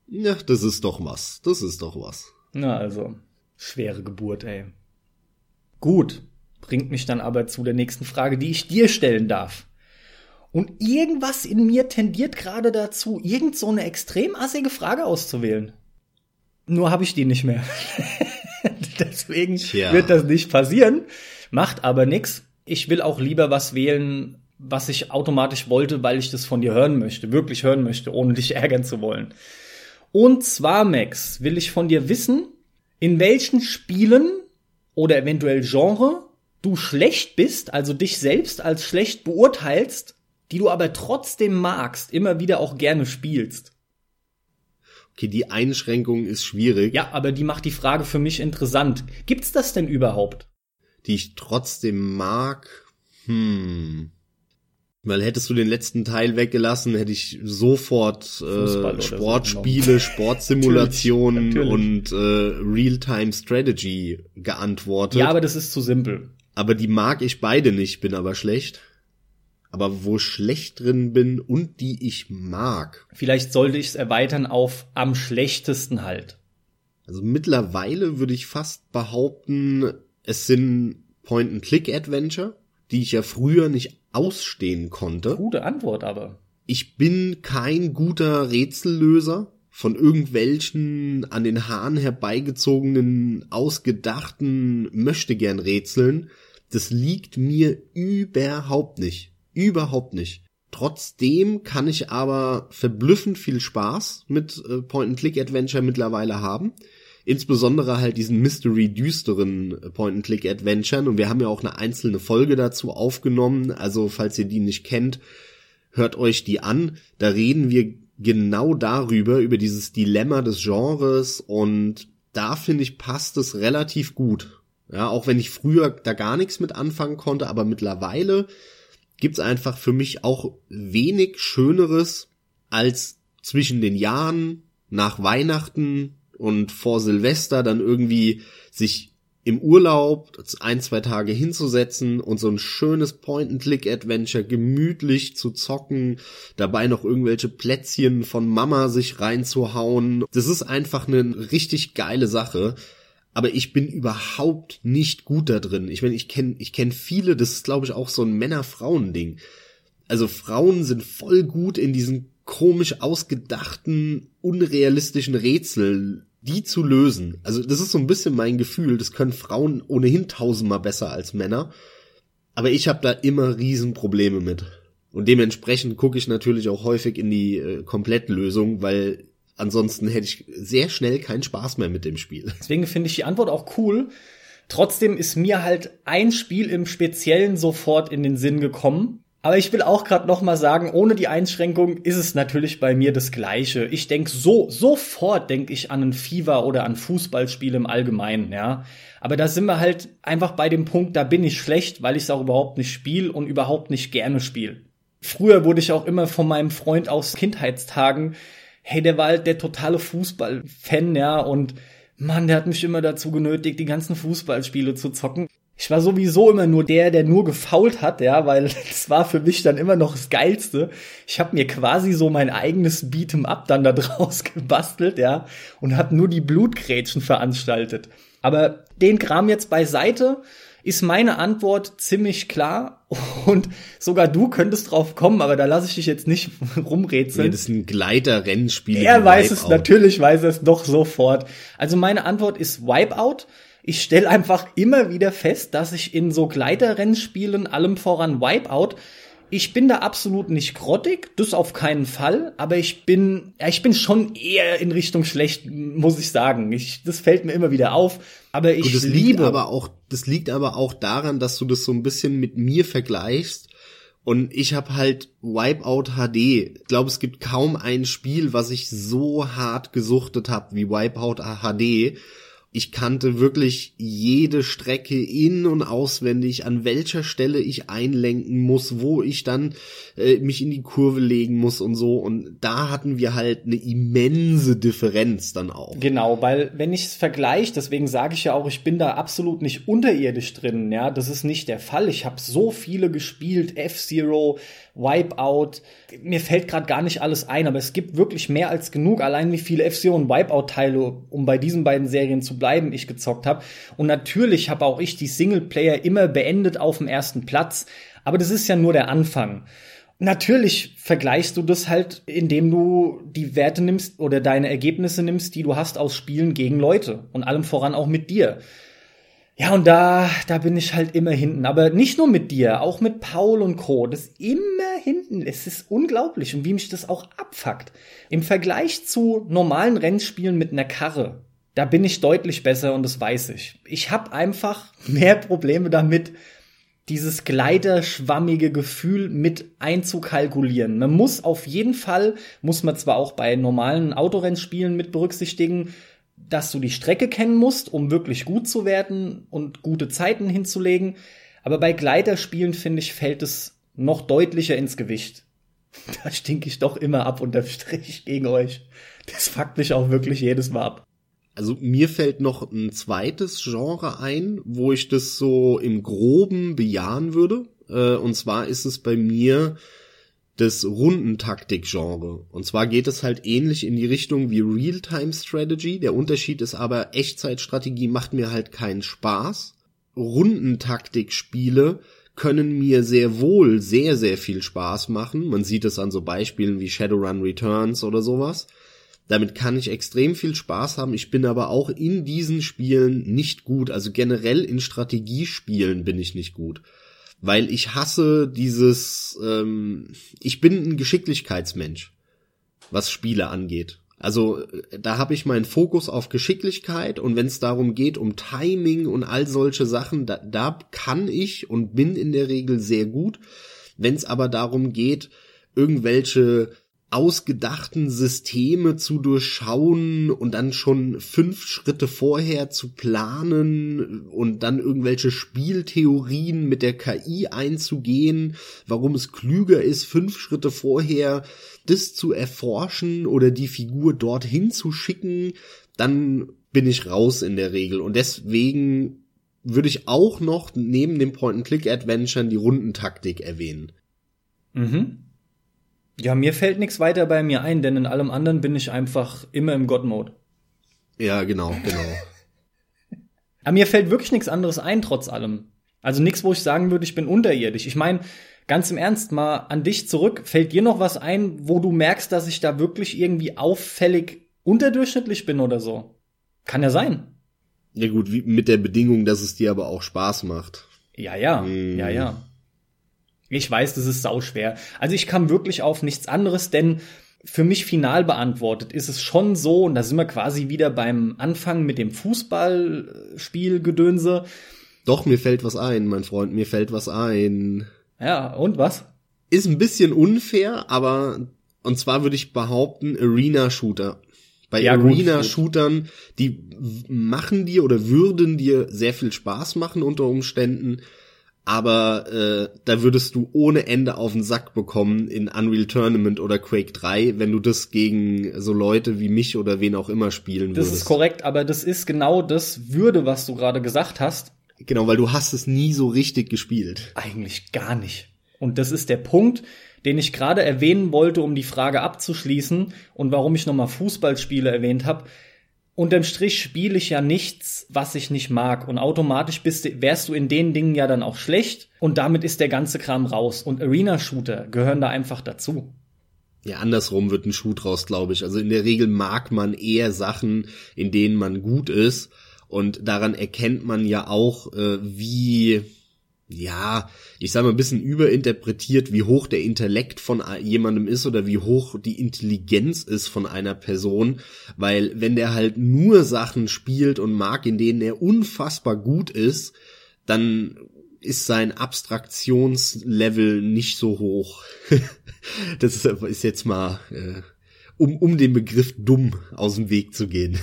Ja, das ist doch was. Das ist doch was. Na also, schwere Geburt, ey. Gut, bringt mich dann aber zu der nächsten Frage, die ich dir stellen darf. Und irgendwas in mir tendiert gerade dazu, irgend so eine extrem assige Frage auszuwählen. Nur habe ich die nicht mehr. *laughs* Deswegen Tja. wird das nicht passieren. Macht aber nix. Ich will auch lieber was wählen, was ich automatisch wollte, weil ich das von dir hören möchte, wirklich hören möchte, ohne dich *laughs* ärgern zu wollen. Und zwar, Max, will ich von dir wissen, in welchen Spielen oder eventuell Genre du schlecht bist, also dich selbst als schlecht beurteilst, die du aber trotzdem magst, immer wieder auch gerne spielst. Okay, die Einschränkung ist schwierig. Ja, aber die macht die Frage für mich interessant. Gibt's das denn überhaupt? Die ich trotzdem mag? Hm. Weil hättest du den letzten Teil weggelassen, hätte ich sofort äh, Sportspiele, *laughs* Sportsimulationen und äh, Real-Time Strategy geantwortet. Ja, aber das ist zu simpel. Aber die mag ich beide nicht, bin aber schlecht. Aber wo schlecht drin bin und die ich mag. Vielleicht sollte ich es erweitern auf am schlechtesten halt. Also mittlerweile würde ich fast behaupten, es sind Point-and-Click-Adventure, die ich ja früher nicht ausstehen konnte. Gute Antwort aber. Ich bin kein guter Rätsellöser von irgendwelchen an den Haaren herbeigezogenen, ausgedachten Möchtegern Rätseln. Das liegt mir überhaupt nicht. Überhaupt nicht. Trotzdem kann ich aber verblüffend viel Spaß mit äh, Point-and-Click-Adventure mittlerweile haben insbesondere halt diesen Mystery-düsteren Point-and-Click-Adventuren. Und wir haben ja auch eine einzelne Folge dazu aufgenommen. Also falls ihr die nicht kennt, hört euch die an. Da reden wir genau darüber, über dieses Dilemma des Genres. Und da finde ich, passt es relativ gut. Ja, auch wenn ich früher da gar nichts mit anfangen konnte, aber mittlerweile gibt's einfach für mich auch wenig Schöneres als zwischen den Jahren nach Weihnachten und vor Silvester dann irgendwie sich im Urlaub ein, zwei Tage hinzusetzen und so ein schönes Point-and-Click-Adventure gemütlich zu zocken, dabei noch irgendwelche Plätzchen von Mama sich reinzuhauen. Das ist einfach eine richtig geile Sache. Aber ich bin überhaupt nicht gut da drin. Ich meine, ich kenne ich kenn viele, das ist glaube ich auch so ein Männer-Frauen-Ding. Also Frauen sind voll gut in diesen komisch ausgedachten, unrealistischen Rätseln, die zu lösen. Also das ist so ein bisschen mein Gefühl, das können Frauen ohnehin tausendmal besser als Männer. Aber ich habe da immer Riesenprobleme mit. Und dementsprechend gucke ich natürlich auch häufig in die äh, Komplettlösung, weil ansonsten hätte ich sehr schnell keinen Spaß mehr mit dem Spiel. *laughs* Deswegen finde ich die Antwort auch cool. Trotzdem ist mir halt ein Spiel im Speziellen sofort in den Sinn gekommen. Aber ich will auch gerade noch mal sagen, ohne die Einschränkung ist es natürlich bei mir das Gleiche. Ich denke so sofort denke ich an ein Fever oder an Fußballspiele im Allgemeinen, ja. Aber da sind wir halt einfach bei dem Punkt, da bin ich schlecht, weil ich es auch überhaupt nicht spiele und überhaupt nicht gerne spiele. Früher wurde ich auch immer von meinem Freund aus Kindheitstagen, hey, der war halt der totale Fußballfan, ja, und Mann, der hat mich immer dazu genötigt, die ganzen Fußballspiele zu zocken. Ich war sowieso immer nur der, der nur gefault hat, ja, weil *laughs* das war für mich dann immer noch das Geilste. Ich habe mir quasi so mein eigenes Beat'em Up dann da *laughs* draus gebastelt, ja, und habe nur die Blutgrätschen veranstaltet. Aber den Kram jetzt beiseite, ist meine Antwort ziemlich klar *laughs* und sogar du könntest drauf kommen, aber da lasse ich dich jetzt nicht *laughs* rumrätseln. Nee, das ist ein Gleiter-Rennspiel. Er weiß es, natürlich weiß er es doch sofort. Also meine Antwort ist Wipeout. Ich stelle einfach immer wieder fest, dass ich in so Gleiterrennspielen, allem voran Wipeout, ich bin da absolut nicht grottig, das auf keinen Fall, aber ich bin, ja, ich bin schon eher in Richtung schlecht, muss ich sagen. Ich, das fällt mir immer wieder auf, aber ich das liebe. Liegt aber auch, das liegt aber auch daran, dass du das so ein bisschen mit mir vergleichst. Und ich habe halt Wipeout HD. Ich glaube, es gibt kaum ein Spiel, was ich so hart gesuchtet habe wie Wipeout HD ich kannte wirklich jede Strecke in und auswendig, an welcher Stelle ich einlenken muss, wo ich dann äh, mich in die Kurve legen muss und so. Und da hatten wir halt eine immense Differenz dann auch. Genau, weil wenn ich es vergleiche, deswegen sage ich ja auch, ich bin da absolut nicht unterirdisch drin. Ja, das ist nicht der Fall. Ich habe so viele gespielt, F-Zero, Wipeout. Mir fällt gerade gar nicht alles ein, aber es gibt wirklich mehr als genug. Allein wie viele FC und Wipeout-Teile, um bei diesen beiden Serien zu bleiben, ich gezockt habe. Und natürlich habe auch ich die Singleplayer immer beendet auf dem ersten Platz. Aber das ist ja nur der Anfang. Natürlich vergleichst du das halt, indem du die Werte nimmst oder deine Ergebnisse nimmst, die du hast aus Spielen gegen Leute und allem voran auch mit dir. Ja, und da, da bin ich halt immer hinten. Aber nicht nur mit dir, auch mit Paul und Co. Das ist immer hinten. Es ist unglaublich und wie mich das auch abfuckt. Im Vergleich zu normalen Rennspielen mit einer Karre, da bin ich deutlich besser und das weiß ich. Ich habe einfach mehr Probleme damit, dieses gleiterschwammige Gefühl mit einzukalkulieren. Man muss auf jeden Fall, muss man zwar auch bei normalen Autorennspielen mit berücksichtigen, dass du die Strecke kennen musst, um wirklich gut zu werden und gute Zeiten hinzulegen. Aber bei Gleiterspielen, finde ich, fällt es noch deutlicher ins Gewicht. *laughs* Da stinke ich doch immer ab unterm Strich gegen euch. Das fuckt mich auch wirklich jedes Mal ab. Also mir fällt noch ein zweites Genre ein, wo ich das so im groben bejahen würde. Äh, und zwar ist es bei mir das Rundentaktik-Genre. Und zwar geht es halt ähnlich in die Richtung wie Real-Time-Strategy. Der Unterschied ist aber, Echtzeitstrategie macht mir halt keinen Spaß. Rundentaktik-Spiele können mir sehr wohl sehr, sehr viel Spaß machen. Man sieht es an so Beispielen wie Shadowrun Returns oder sowas. Damit kann ich extrem viel Spaß haben. Ich bin aber auch in diesen Spielen nicht gut. Also generell in Strategiespielen bin ich nicht gut weil ich hasse dieses, ähm, ich bin ein Geschicklichkeitsmensch, was Spiele angeht. Also da habe ich meinen Fokus auf Geschicklichkeit und wenn es darum geht, um Timing und all solche Sachen, da, da kann ich und bin in der Regel sehr gut. Wenn es aber darum geht, irgendwelche ausgedachten Systeme zu durchschauen und dann schon fünf Schritte vorher zu planen und dann irgendwelche Spieltheorien mit der KI einzugehen, warum es klüger ist, fünf Schritte vorher das zu erforschen oder die Figur dorthin zu schicken, dann bin ich raus in der Regel. Und deswegen würde ich auch noch neben dem Point-and-Click-Adventure die Rundentaktik erwähnen. Mhm. Ja, mir fällt nichts weiter bei mir ein, denn in allem anderen bin ich einfach immer im God-Mode. Ja, genau, genau. *laughs* Aber mir fällt wirklich nichts anderes ein, trotz allem. Also nichts, wo ich sagen würde, ich bin unterirdisch. Ich meine, Ganz im Ernst, mal an dich zurück. Fällt dir noch was ein, wo du merkst, dass ich da wirklich irgendwie auffällig unterdurchschnittlich bin oder so? Kann ja sein. Ja gut, mit der Bedingung, dass es dir aber auch Spaß macht. Ja, ja, Hm. ja, ja. Ich weiß, das ist sauschwer. Also ich kam wirklich auf nichts anderes, denn für mich final beantwortet ist es schon so, und da sind wir quasi wieder beim Anfang mit dem Fußballspielgedönse. Doch, mir fällt was ein, mein Freund, mir fällt was ein. Ja, und was? Ist ein bisschen unfair, aber und zwar würde ich behaupten, Arena-Shooter. Bei Ja, Arena-Shootern, die machen dir oder würden dir sehr viel Spaß machen unter Umständen, aber äh, da würdest du ohne Ende auf den Sack bekommen in Unreal Tournament oder Quake 3, wenn du das gegen so Leute wie mich oder wen auch immer spielen Das würdest. ist korrekt, aber das ist genau das Würde, was du gerade gesagt hast. Genau, weil du hast es nie so richtig gespielt. Eigentlich gar nicht. Und das ist der Punkt, den ich gerade erwähnen wollte, um die Frage abzuschließen und warum ich nochmal Fußballspiele erwähnt habe. Unterm Strich spiele ich ja nichts, was ich nicht mag. Und automatisch bist, du- wärst du in den Dingen ja dann auch schlecht. Und damit ist der ganze Kram raus. Und Arena-Shooter gehören da einfach dazu. Ja, andersrum wird ein Schuh draus, glaube ich. Also in der Regel mag man eher Sachen, in denen man gut ist. Und daran erkennt man ja auch, äh, wie, ja, ich sage mal ein bisschen überinterpretiert, wie hoch der Intellekt von jemandem ist oder wie hoch die Intelligenz ist von einer Person. Weil wenn der halt nur Sachen spielt und mag, in denen er unfassbar gut ist, dann ist sein Abstraktionslevel nicht so hoch. *laughs* das ist, ist jetzt mal, äh, um, um den Begriff dumm aus dem Weg zu gehen.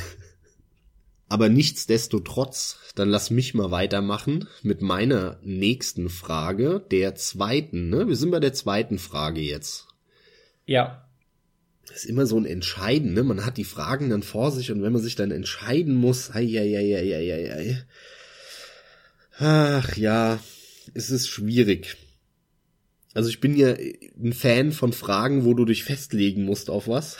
Aber nichtsdestotrotz, dann lass mich mal weitermachen mit meiner nächsten Frage, der zweiten. Ne? Wir sind bei der zweiten Frage jetzt. Ja. Das ist immer so ein Entscheiden, ne? Man hat die Fragen dann vor sich und wenn man sich dann entscheiden muss, ei, ei, ei, ei, ei, ei, ei. Ach ja, es ist schwierig. Also ich bin ja ein Fan von Fragen, wo du dich festlegen musst auf was.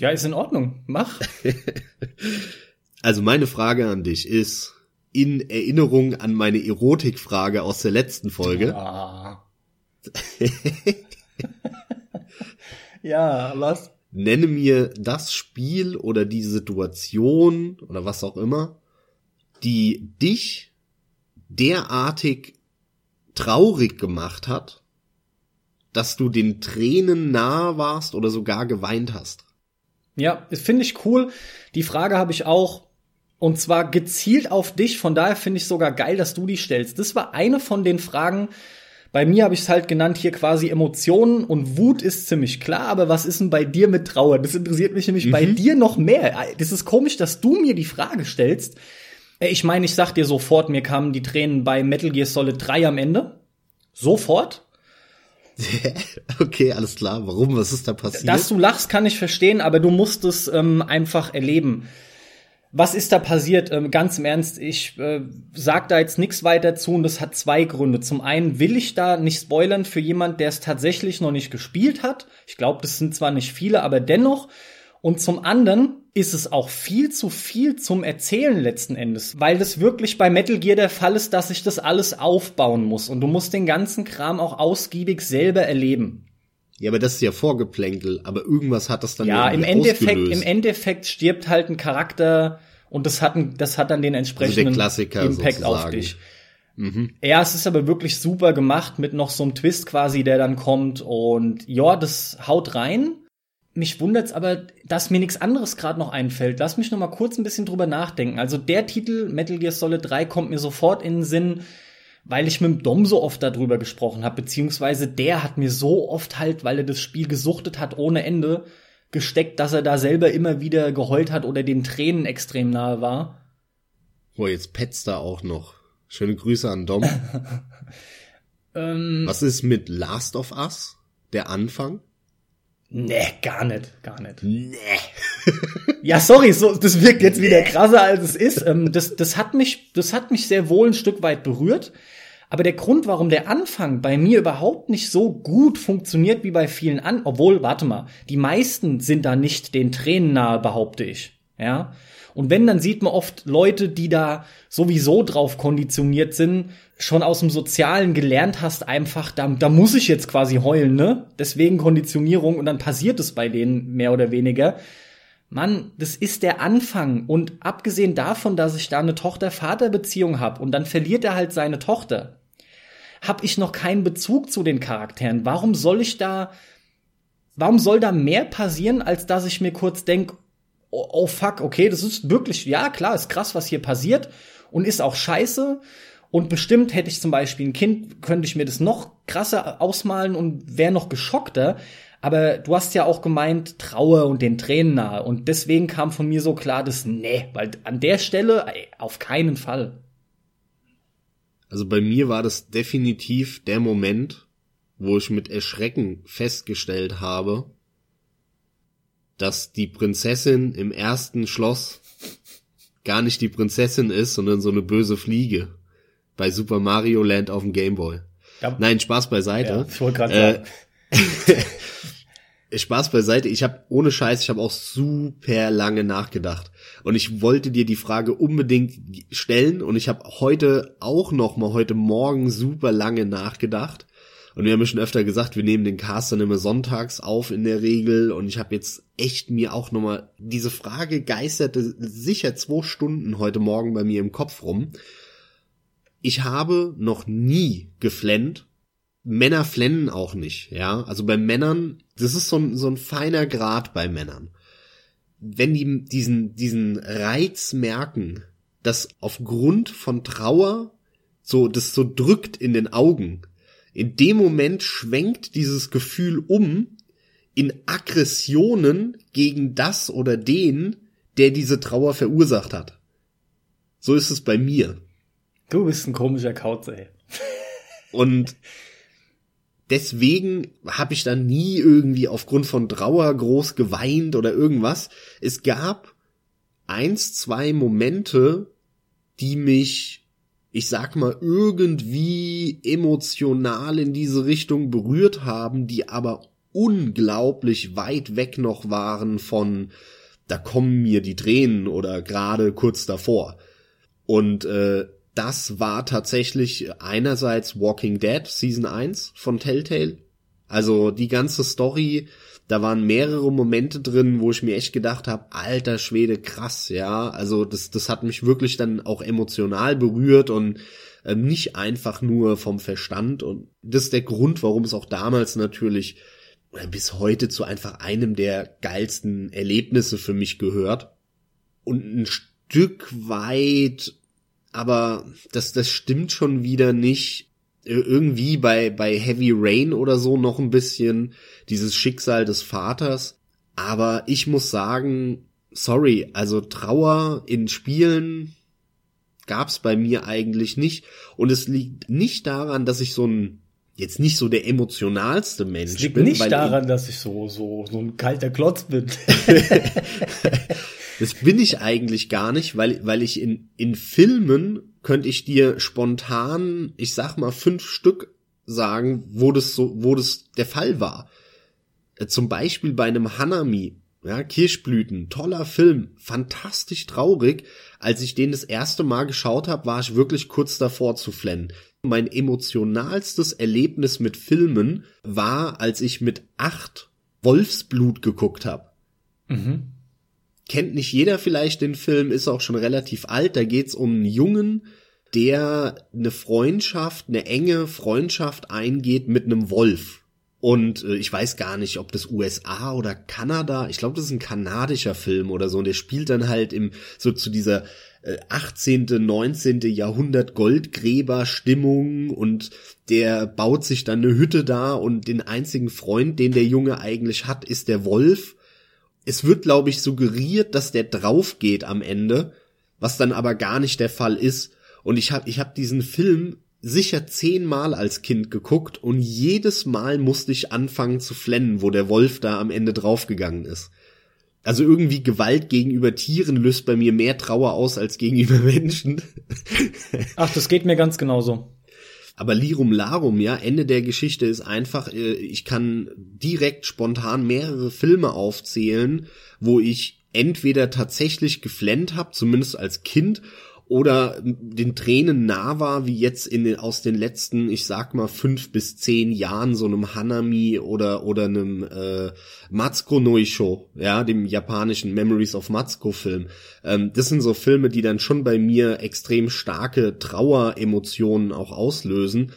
Ja, ist in Ordnung. Mach. *laughs* Also meine Frage an dich ist, in Erinnerung an meine Erotikfrage aus der letzten Folge, Ah. *laughs* ja, was? nenne mir das Spiel oder die Situation oder was auch immer, die dich derartig traurig gemacht hat, dass du den Tränen nahe warst oder sogar geweint hast. Ja, das finde ich cool. Die Frage habe ich auch. Und zwar gezielt auf dich. Von daher finde ich sogar geil, dass du die stellst. Das war eine von den Fragen. Bei mir habe ich es halt genannt hier quasi Emotionen und Wut ist ziemlich klar. Aber was ist denn bei dir mit Trauer? Das interessiert mich nämlich bei dir noch mehr. Das ist komisch, dass du mir die Frage stellst. Äh, Ich meine, ich sag dir sofort, mir kamen die Tränen bei Metal Gear Solid 3 am Ende. Sofort. *laughs* okay, alles klar. Warum? Was ist da passiert? Dass du lachst, kann ich verstehen, aber du musst es ähm, einfach erleben. Was ist da passiert? Ähm, ganz im Ernst, ich äh, sag da jetzt nichts weiter zu und das hat zwei Gründe. Zum einen will ich da nicht spoilern für jemand, der es tatsächlich noch nicht gespielt hat. Ich glaube, das sind zwar nicht viele, aber dennoch. Und zum anderen ist es auch viel zu viel zum Erzählen letzten Endes, weil das wirklich bei Metal Gear der Fall ist, dass ich das alles aufbauen muss und du musst den ganzen Kram auch ausgiebig selber erleben. Ja, aber das ist ja Vorgeplänkel, aber irgendwas hat das dann Ja, im Endeffekt, ausgelöst. im Endeffekt stirbt halt ein Charakter und das hat, ein, das hat dann den entsprechenden Klassiker Impact auf sozusagen. dich. Ja, es ist aber wirklich super gemacht mit noch so einem Twist quasi, der dann kommt und ja, das haut rein. Mich wundert's aber, dass mir nichts anderes gerade noch einfällt. Lass mich noch mal kurz ein bisschen drüber nachdenken. Also der Titel Metal Gear Solid 3 kommt mir sofort in den Sinn, weil ich mit dem Dom so oft darüber gesprochen habe, beziehungsweise der hat mir so oft halt, weil er das Spiel gesuchtet hat ohne Ende, gesteckt, dass er da selber immer wieder geheult hat oder den Tränen extrem nahe war. Boah, jetzt petzt da auch noch. Schöne Grüße an Dom. *laughs* Ähm, Was ist mit Last of Us? Der Anfang? nee, gar nicht, gar nicht. Nee. *laughs* Ja, sorry, so, das wirkt jetzt wieder krasser als es ist. Ähm, das, das hat mich, das hat mich sehr wohl ein Stück weit berührt. Aber der Grund, warum der Anfang bei mir überhaupt nicht so gut funktioniert wie bei vielen an, obwohl, warte mal, die meisten sind da nicht den Tränen nahe, behaupte ich. Ja. Und wenn, dann sieht man oft Leute, die da sowieso drauf konditioniert sind, schon aus dem Sozialen gelernt hast, einfach, da, da muss ich jetzt quasi heulen, ne? Deswegen Konditionierung und dann passiert es bei denen mehr oder weniger. Mann, das ist der Anfang. Und abgesehen davon, dass ich da eine Tochter-Vater-Beziehung habe und dann verliert er halt seine Tochter, habe ich noch keinen Bezug zu den Charakteren. Warum soll ich da, warum soll da mehr passieren, als dass ich mir kurz denk, oh, oh fuck, okay, das ist wirklich, ja klar, ist krass, was hier passiert und ist auch scheiße. Und bestimmt hätte ich zum Beispiel ein Kind, könnte ich mir das noch krasser ausmalen und wäre noch geschockter. Aber du hast ja auch gemeint, Trauer und den Tränen nahe. Und deswegen kam von mir so klar, dass nee, weil an der Stelle ey, auf keinen Fall. Also bei mir war das definitiv der Moment, wo ich mit Erschrecken festgestellt habe, dass die Prinzessin im ersten Schloss gar nicht die Prinzessin ist, sondern so eine böse Fliege bei Super Mario Land auf dem Gameboy. Ja. Nein, Spaß beiseite. Ja, ich wollte gerade äh, *laughs* Spaß beiseite. Ich habe ohne Scheiß, ich habe auch super lange nachgedacht und ich wollte dir die Frage unbedingt stellen und ich habe heute auch noch mal heute Morgen super lange nachgedacht und wir haben schon öfter gesagt, wir nehmen den Cast dann immer sonntags auf in der Regel. Und ich habe jetzt echt mir auch nochmal, diese Frage geisterte sicher zwei Stunden heute Morgen bei mir im Kopf rum. Ich habe noch nie geflennt. Männer flennen auch nicht, ja. Also bei Männern, das ist so ein, so ein feiner Grad bei Männern. Wenn die diesen, diesen Reiz merken, dass aufgrund von Trauer so, das so drückt in den Augen, in dem Moment schwenkt dieses Gefühl um in Aggressionen gegen das oder den, der diese Trauer verursacht hat. So ist es bei mir. Du bist ein komischer Kauz, ey. Und deswegen habe ich dann nie irgendwie aufgrund von Trauer groß geweint oder irgendwas. Es gab eins, zwei Momente, die mich ich sag mal, irgendwie emotional in diese Richtung berührt haben, die aber unglaublich weit weg noch waren von da kommen mir die Tränen oder gerade kurz davor. Und äh, das war tatsächlich einerseits Walking Dead Season 1 von Telltale. Also die ganze Story da waren mehrere Momente drin, wo ich mir echt gedacht habe, alter Schwede, krass, ja. Also das, das hat mich wirklich dann auch emotional berührt und äh, nicht einfach nur vom Verstand. Und das ist der Grund, warum es auch damals natürlich äh, bis heute zu einfach einem der geilsten Erlebnisse für mich gehört. Und ein Stück weit, aber das, das stimmt schon wieder nicht irgendwie bei, bei Heavy Rain oder so noch ein bisschen dieses Schicksal des Vaters. Aber ich muss sagen, sorry, also Trauer in Spielen gab's bei mir eigentlich nicht. Und es liegt nicht daran, dass ich so ein jetzt nicht so der emotionalste Mensch es liegt bin. nicht daran, ich, dass ich so, so, so ein kalter Klotz bin. *laughs* *laughs* das bin ich eigentlich gar nicht, weil, weil ich in, in Filmen könnte ich dir spontan, ich sag mal, fünf Stück sagen, wo das so, wo das der Fall war. Äh, zum Beispiel bei einem Hanami, ja, Kirschblüten, toller Film, fantastisch traurig. Als ich den das erste Mal geschaut habe, war ich wirklich kurz davor zu flennen. Mein emotionalstes Erlebnis mit Filmen war, als ich mit acht Wolfsblut geguckt habe. Mhm kennt nicht jeder vielleicht den Film, ist auch schon relativ alt. Da geht's um einen Jungen, der eine Freundschaft, eine enge Freundschaft eingeht mit einem Wolf. Und äh, ich weiß gar nicht, ob das USA oder Kanada, ich glaube, das ist ein kanadischer Film oder so, und der spielt dann halt im so zu dieser äh, 18., 19. Jahrhundert Goldgräber-Stimmung und der baut sich dann eine Hütte da und den einzigen Freund, den der Junge eigentlich hat, ist der Wolf es wird, glaube ich, suggeriert, dass der drauf geht am Ende, was dann aber gar nicht der Fall ist. Und ich habe ich hab diesen Film sicher zehnmal als Kind geguckt und jedes Mal musste ich anfangen zu flennen, wo der Wolf da am Ende draufgegangen ist. Also irgendwie Gewalt gegenüber Tieren löst bei mir mehr Trauer aus als gegenüber *laughs* Menschen. Ach, das geht mir ganz genauso. Aber Lirum Larum, ja, Ende der Geschichte ist einfach, äh, ich kann direkt spontan mehrere Filme aufzählen, wo ich entweder tatsächlich geflennt habe, zumindest als Kind, oder den Tränen nah war, wie jetzt in den, aus den letzten, ich sag mal, fünf bis zehn Jahren so einem Hanami oder, oder einem äh, Matsuko Noisho, ja, dem japanischen Memories of Matsuko Film. Ähm, das sind so Filme, die dann schon bei mir extrem starke Traueremotionen auch auslösen.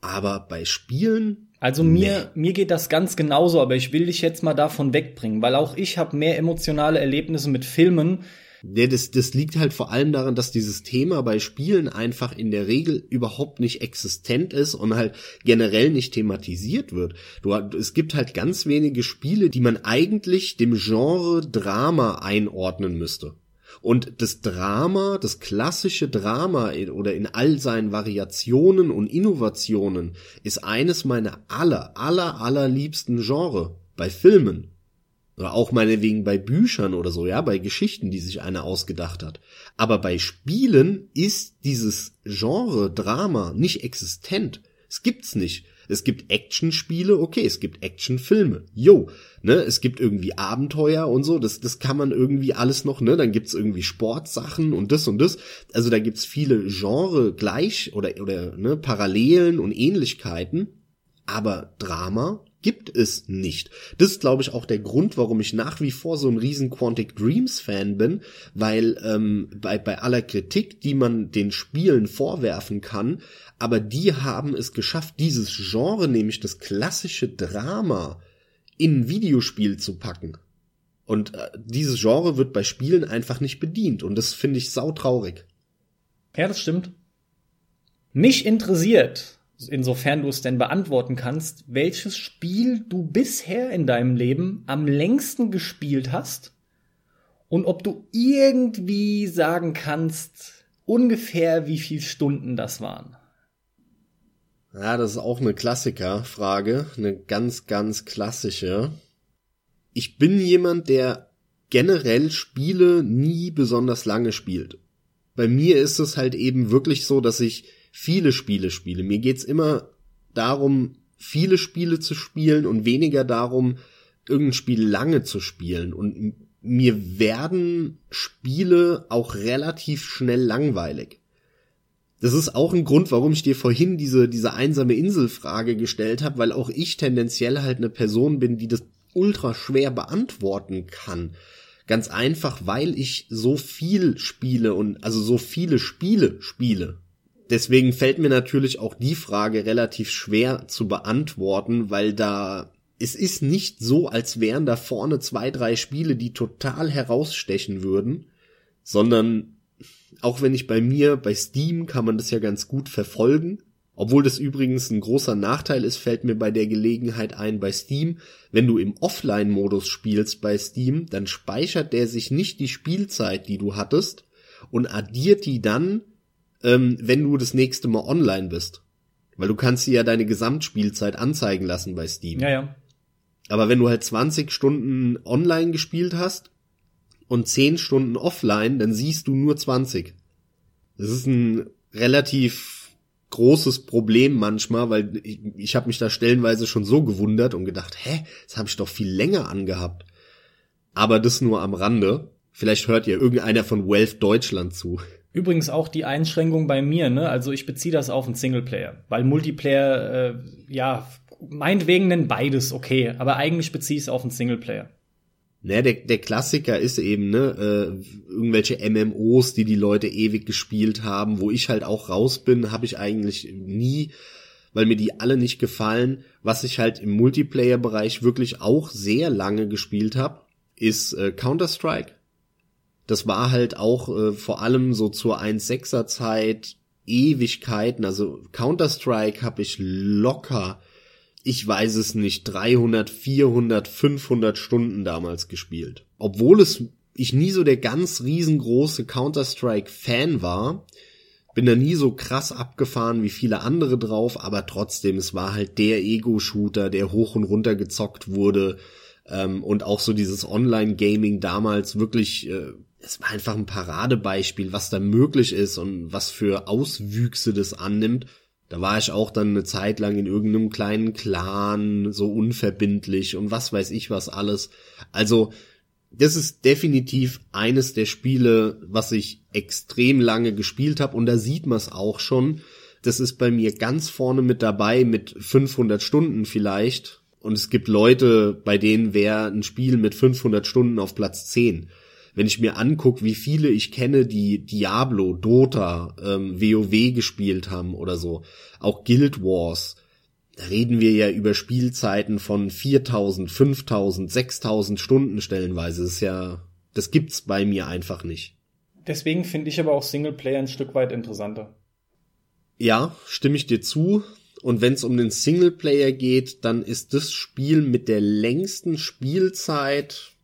Aber bei Spielen also mir, nee. mir geht das ganz genauso, aber ich will dich jetzt mal davon wegbringen, weil auch ich habe mehr emotionale Erlebnisse mit Filmen, ja, das, das liegt halt vor allem daran, dass dieses Thema bei Spielen einfach in der Regel überhaupt nicht existent ist und halt generell nicht thematisiert wird. Du, es gibt halt ganz wenige Spiele, die man eigentlich dem Genre Drama einordnen müsste. Und das Drama, das klassische Drama oder in all seinen Variationen und Innovationen ist eines meiner aller, aller, allerliebsten Genre bei Filmen. Oder auch meinetwegen bei Büchern oder so, ja, bei Geschichten, die sich einer ausgedacht hat. Aber bei Spielen ist dieses Genre Drama nicht existent. Es gibt's nicht. Es gibt Actionspiele, okay, es gibt Actionfilme. Jo, ne, es gibt irgendwie Abenteuer und so, das das kann man irgendwie alles noch, ne? Dann gibt's irgendwie Sportsachen und das und das. Also da gibt's viele Genre gleich oder oder ne, Parallelen und Ähnlichkeiten, aber Drama gibt es nicht. Das ist, glaube ich, auch der Grund, warum ich nach wie vor so ein riesen Quantic Dreams Fan bin, weil ähm, bei, bei aller Kritik, die man den Spielen vorwerfen kann, aber die haben es geschafft, dieses Genre, nämlich das klassische Drama, in ein Videospiel zu packen. Und äh, dieses Genre wird bei Spielen einfach nicht bedient und das finde ich sautraurig. Ja, das stimmt. Mich interessiert, insofern du es denn beantworten kannst, welches Spiel du bisher in deinem Leben am längsten gespielt hast und ob du irgendwie sagen kannst, ungefähr wie viele Stunden das waren. Ja, das ist auch eine Klassikerfrage, eine ganz, ganz klassische. Ich bin jemand, der generell Spiele nie besonders lange spielt. Bei mir ist es halt eben wirklich so, dass ich viele Spiele spiele. Mir geht's immer darum, viele Spiele zu spielen und weniger darum, irgendein Spiel lange zu spielen. Und mir werden Spiele auch relativ schnell langweilig. Das ist auch ein Grund, warum ich dir vorhin diese, diese einsame Inselfrage gestellt habe, weil auch ich tendenziell halt eine Person bin, die das ultra schwer beantworten kann. Ganz einfach, weil ich so viel spiele und also so viele Spiele spiele deswegen fällt mir natürlich auch die Frage relativ schwer zu beantworten, weil da es ist nicht so, als wären da vorne zwei, drei Spiele, die total herausstechen würden, sondern auch wenn ich bei mir, bei Steam kann man das ja ganz gut verfolgen. Obwohl das übrigens ein großer Nachteil ist, fällt mir bei der Gelegenheit ein bei Steam. Wenn du im Offline-Modus spielst bei Steam, dann speichert der sich nicht die Spielzeit, die du hattest und addiert die dann ähm, wenn du das nächste Mal online bist. Weil du kannst dir ja deine Gesamtspielzeit anzeigen lassen bei Steam. Ja, ja. Aber wenn du halt 20 Stunden online gespielt hast und 10 Stunden offline, dann siehst du nur 20. Das ist ein relativ großes Problem manchmal, weil ich, ich habe mich da stellenweise schon so gewundert und gedacht, hä, das habe ich doch viel länger angehabt. Aber das nur am Rande. Vielleicht hört ihr irgendeiner von Wealth Deutschland zu. Übrigens auch die Einschränkung bei mir, ne? Also ich beziehe das auf einen Singleplayer, weil Multiplayer, äh, ja, meinetwegen nennen beides okay, aber eigentlich beziehe ich es auf einen Singleplayer. Naja, der, der Klassiker ist eben, ne, äh, irgendwelche MMOs, die die Leute ewig gespielt haben, wo ich halt auch raus bin, habe ich eigentlich nie, weil mir die alle nicht gefallen. Was ich halt im Multiplayer-Bereich wirklich auch sehr lange gespielt habe, ist äh, Counter-Strike das war halt auch äh, vor allem so zur 1.6er Zeit Ewigkeiten. Also Counter-Strike habe ich locker, ich weiß es nicht, 300, 400, 500 Stunden damals gespielt. Obwohl es ich nie so der ganz riesengroße Counter-Strike-Fan war, bin da nie so krass abgefahren wie viele andere drauf, aber trotzdem, es war halt der Ego-Shooter, der hoch und runter gezockt wurde ähm, und auch so dieses Online-Gaming damals wirklich äh, es war einfach ein Paradebeispiel, was da möglich ist und was für Auswüchse das annimmt. Da war ich auch dann eine Zeit lang in irgendeinem kleinen Clan, so unverbindlich und was weiß ich was alles. Also, das ist definitiv eines der Spiele, was ich extrem lange gespielt habe und da sieht man es auch schon. Das ist bei mir ganz vorne mit dabei mit 500 Stunden vielleicht und es gibt Leute, bei denen wäre ein Spiel mit 500 Stunden auf Platz 10 wenn ich mir angucke, wie viele ich kenne, die Diablo, Dota, ähm, WoW gespielt haben oder so, auch Guild Wars, da reden wir ja über Spielzeiten von 4000, 5000, 6000 Stunden stellenweise. Das ist ja, das gibt's bei mir einfach nicht. Deswegen finde ich aber auch Singleplayer ein Stück weit interessanter. Ja, stimme ich dir zu. Und wenn es um den Singleplayer geht, dann ist das Spiel mit der längsten Spielzeit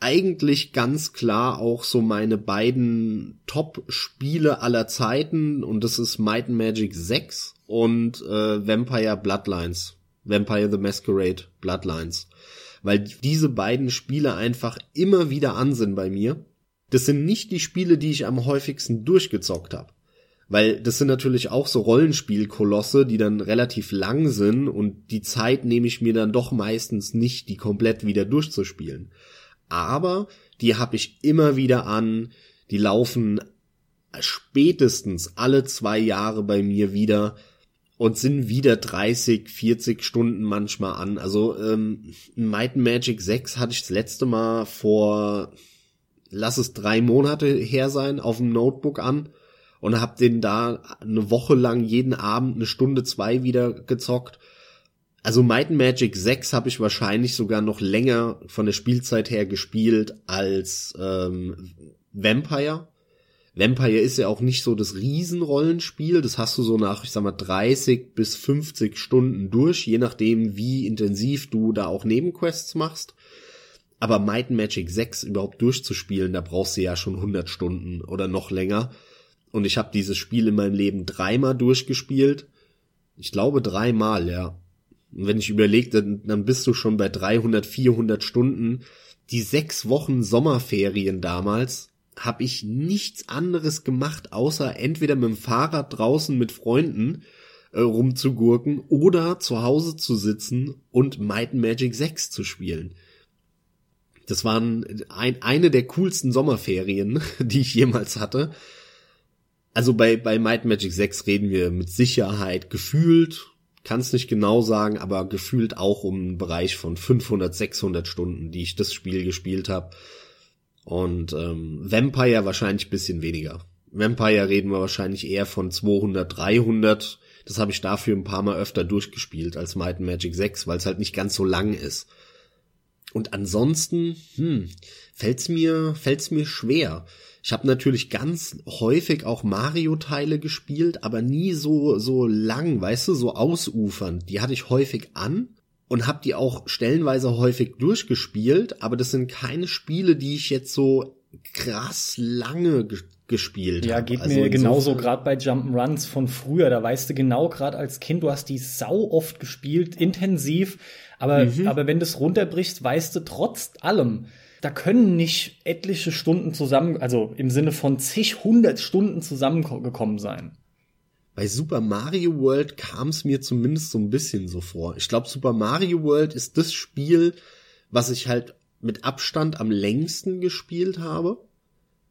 eigentlich ganz klar auch so meine beiden Top-Spiele aller Zeiten und das ist Might and Magic 6 und äh, Vampire Bloodlines. Vampire the Masquerade Bloodlines. Weil diese beiden Spiele einfach immer wieder an sind bei mir. Das sind nicht die Spiele, die ich am häufigsten durchgezockt habe. Weil das sind natürlich auch so Rollenspielkolosse, die dann relativ lang sind und die Zeit nehme ich mir dann doch meistens nicht, die komplett wieder durchzuspielen aber die habe ich immer wieder an, die laufen spätestens alle zwei Jahre bei mir wieder und sind wieder 30, 40 Stunden manchmal an. Also ähm, Might Magic 6 hatte ich das letzte Mal vor, lass es drei Monate her sein, auf dem Notebook an und hab den da eine Woche lang jeden Abend eine Stunde zwei wieder gezockt also Might and Magic 6 habe ich wahrscheinlich sogar noch länger von der Spielzeit her gespielt als ähm, Vampire. Vampire ist ja auch nicht so das Riesenrollenspiel. Das hast du so nach, ich sag mal, 30 bis 50 Stunden durch, je nachdem, wie intensiv du da auch Nebenquests machst. Aber Might and Magic 6 überhaupt durchzuspielen, da brauchst du ja schon 100 Stunden oder noch länger. Und ich habe dieses Spiel in meinem Leben dreimal durchgespielt. Ich glaube dreimal, ja. Und wenn ich überlege, dann, dann bist du schon bei 300, 400 Stunden. Die sechs Wochen Sommerferien damals habe ich nichts anderes gemacht, außer entweder mit dem Fahrrad draußen mit Freunden äh, rumzugurken oder zu Hause zu sitzen und Might Magic 6 zu spielen. Das waren ein, eine der coolsten Sommerferien, *laughs* die ich jemals hatte. Also bei, bei Might Magic 6 reden wir mit Sicherheit gefühlt kann es nicht genau sagen, aber gefühlt auch um einen Bereich von 500, 600 Stunden, die ich das Spiel gespielt habe. Und ähm, Vampire wahrscheinlich bisschen weniger. Vampire reden wir wahrscheinlich eher von 200, 300. Das habe ich dafür ein paar Mal öfter durchgespielt als Might and Magic 6, weil es halt nicht ganz so lang ist. Und ansonsten, hm, fällt's mir, fällt's mir schwer. Ich habe natürlich ganz häufig auch Mario-Teile gespielt, aber nie so so lang, weißt du, so ausufernd. Die hatte ich häufig an und habe die auch stellenweise häufig durchgespielt, aber das sind keine Spiele, die ich jetzt so krass lange gespielt Ja, geht also mir genauso, gerade bei Jump'n'Runs von früher. Da weißt du genau, gerade als Kind, du hast die sau oft gespielt, intensiv, aber, mhm. aber wenn du es runterbrichst, weißt du trotz allem, da können nicht etliche Stunden zusammen, also im Sinne von zig hundert Stunden zusammengekommen sein. Bei Super Mario World kam es mir zumindest so ein bisschen so vor. Ich glaube, Super Mario World ist das Spiel, was ich halt mit Abstand am längsten gespielt habe.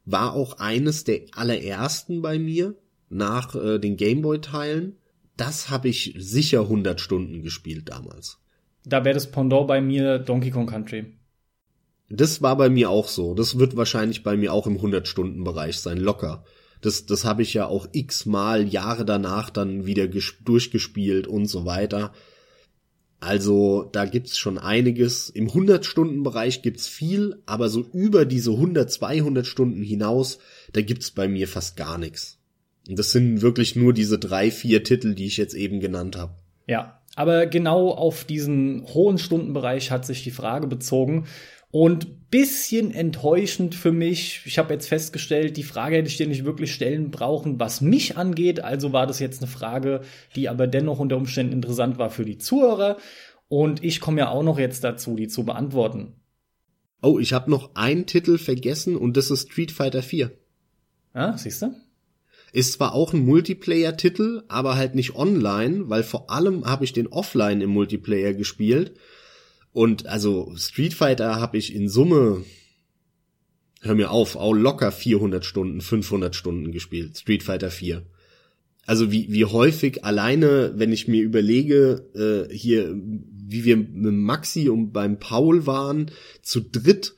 War auch eines der allerersten bei mir nach äh, den Gameboy-Teilen. Das habe ich sicher 100 Stunden gespielt damals. Da wäre das Pendant bei mir Donkey Kong Country. Das war bei mir auch so. Das wird wahrscheinlich bei mir auch im 100-Stunden-Bereich sein, locker. Das, das habe ich ja auch x-mal Jahre danach dann wieder durchgespielt und so weiter. Also da gibt's schon einiges. Im 100-Stunden-Bereich gibt's viel, aber so über diese 100, 200 Stunden hinaus, da gibt's bei mir fast gar nichts. Und das sind wirklich nur diese drei, vier Titel, die ich jetzt eben genannt habe. Ja, aber genau auf diesen hohen Stundenbereich hat sich die Frage bezogen. Und bisschen enttäuschend für mich, ich habe jetzt festgestellt, die Frage hätte ich dir nicht wirklich stellen brauchen, was mich angeht. Also war das jetzt eine Frage, die aber dennoch unter Umständen interessant war für die Zuhörer. Und ich komme ja auch noch jetzt dazu, die zu beantworten. Oh, ich habe noch einen Titel vergessen und das ist Street Fighter 4. Ah, siehst du? Ist zwar auch ein Multiplayer-Titel, aber halt nicht online, weil vor allem habe ich den offline im Multiplayer gespielt. Und also Street Fighter habe ich in Summe, hör mir auf, auch locker 400 Stunden, 500 Stunden gespielt. Street Fighter 4. Also wie, wie häufig alleine, wenn ich mir überlege, äh, hier, wie wir mit Maxi und beim Paul waren, zu dritt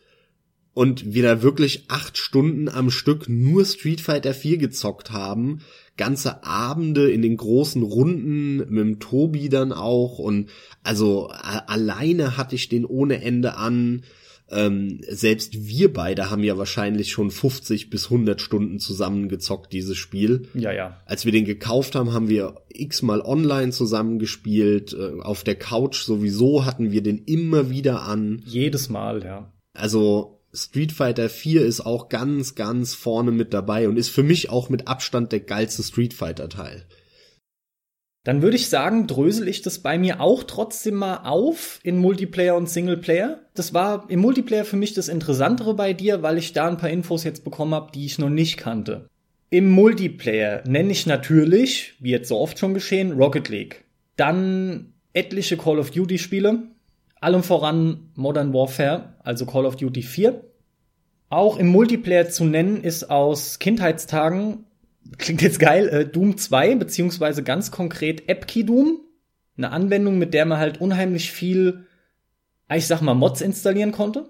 und wir da wirklich acht Stunden am Stück nur Street Fighter 4 gezockt haben, ganze Abende in den großen Runden mit dem Tobi dann auch und also alleine hatte ich den ohne Ende an. Ähm, selbst wir beide haben ja wahrscheinlich schon 50 bis 100 Stunden zusammengezockt, dieses Spiel. Ja, ja. Als wir den gekauft haben, haben wir x-mal online zusammengespielt. Äh, auf der Couch sowieso hatten wir den immer wieder an. Jedes Mal, ja. Also Street Fighter 4 ist auch ganz, ganz vorne mit dabei und ist für mich auch mit Abstand der geilste Street Fighter Teil. Dann würde ich sagen, drösel ich das bei mir auch trotzdem mal auf in Multiplayer und Singleplayer. Das war im Multiplayer für mich das Interessantere bei dir, weil ich da ein paar Infos jetzt bekommen habe, die ich noch nicht kannte. Im Multiplayer nenne ich natürlich, wie jetzt so oft schon geschehen, Rocket League. Dann etliche Call of Duty Spiele, allem voran Modern Warfare, also Call of Duty 4. Auch im Multiplayer zu nennen ist aus Kindheitstagen, klingt jetzt geil, äh, Doom 2, beziehungsweise ganz konkret Epki Doom. Eine Anwendung, mit der man halt unheimlich viel, ich sag mal, Mods installieren konnte.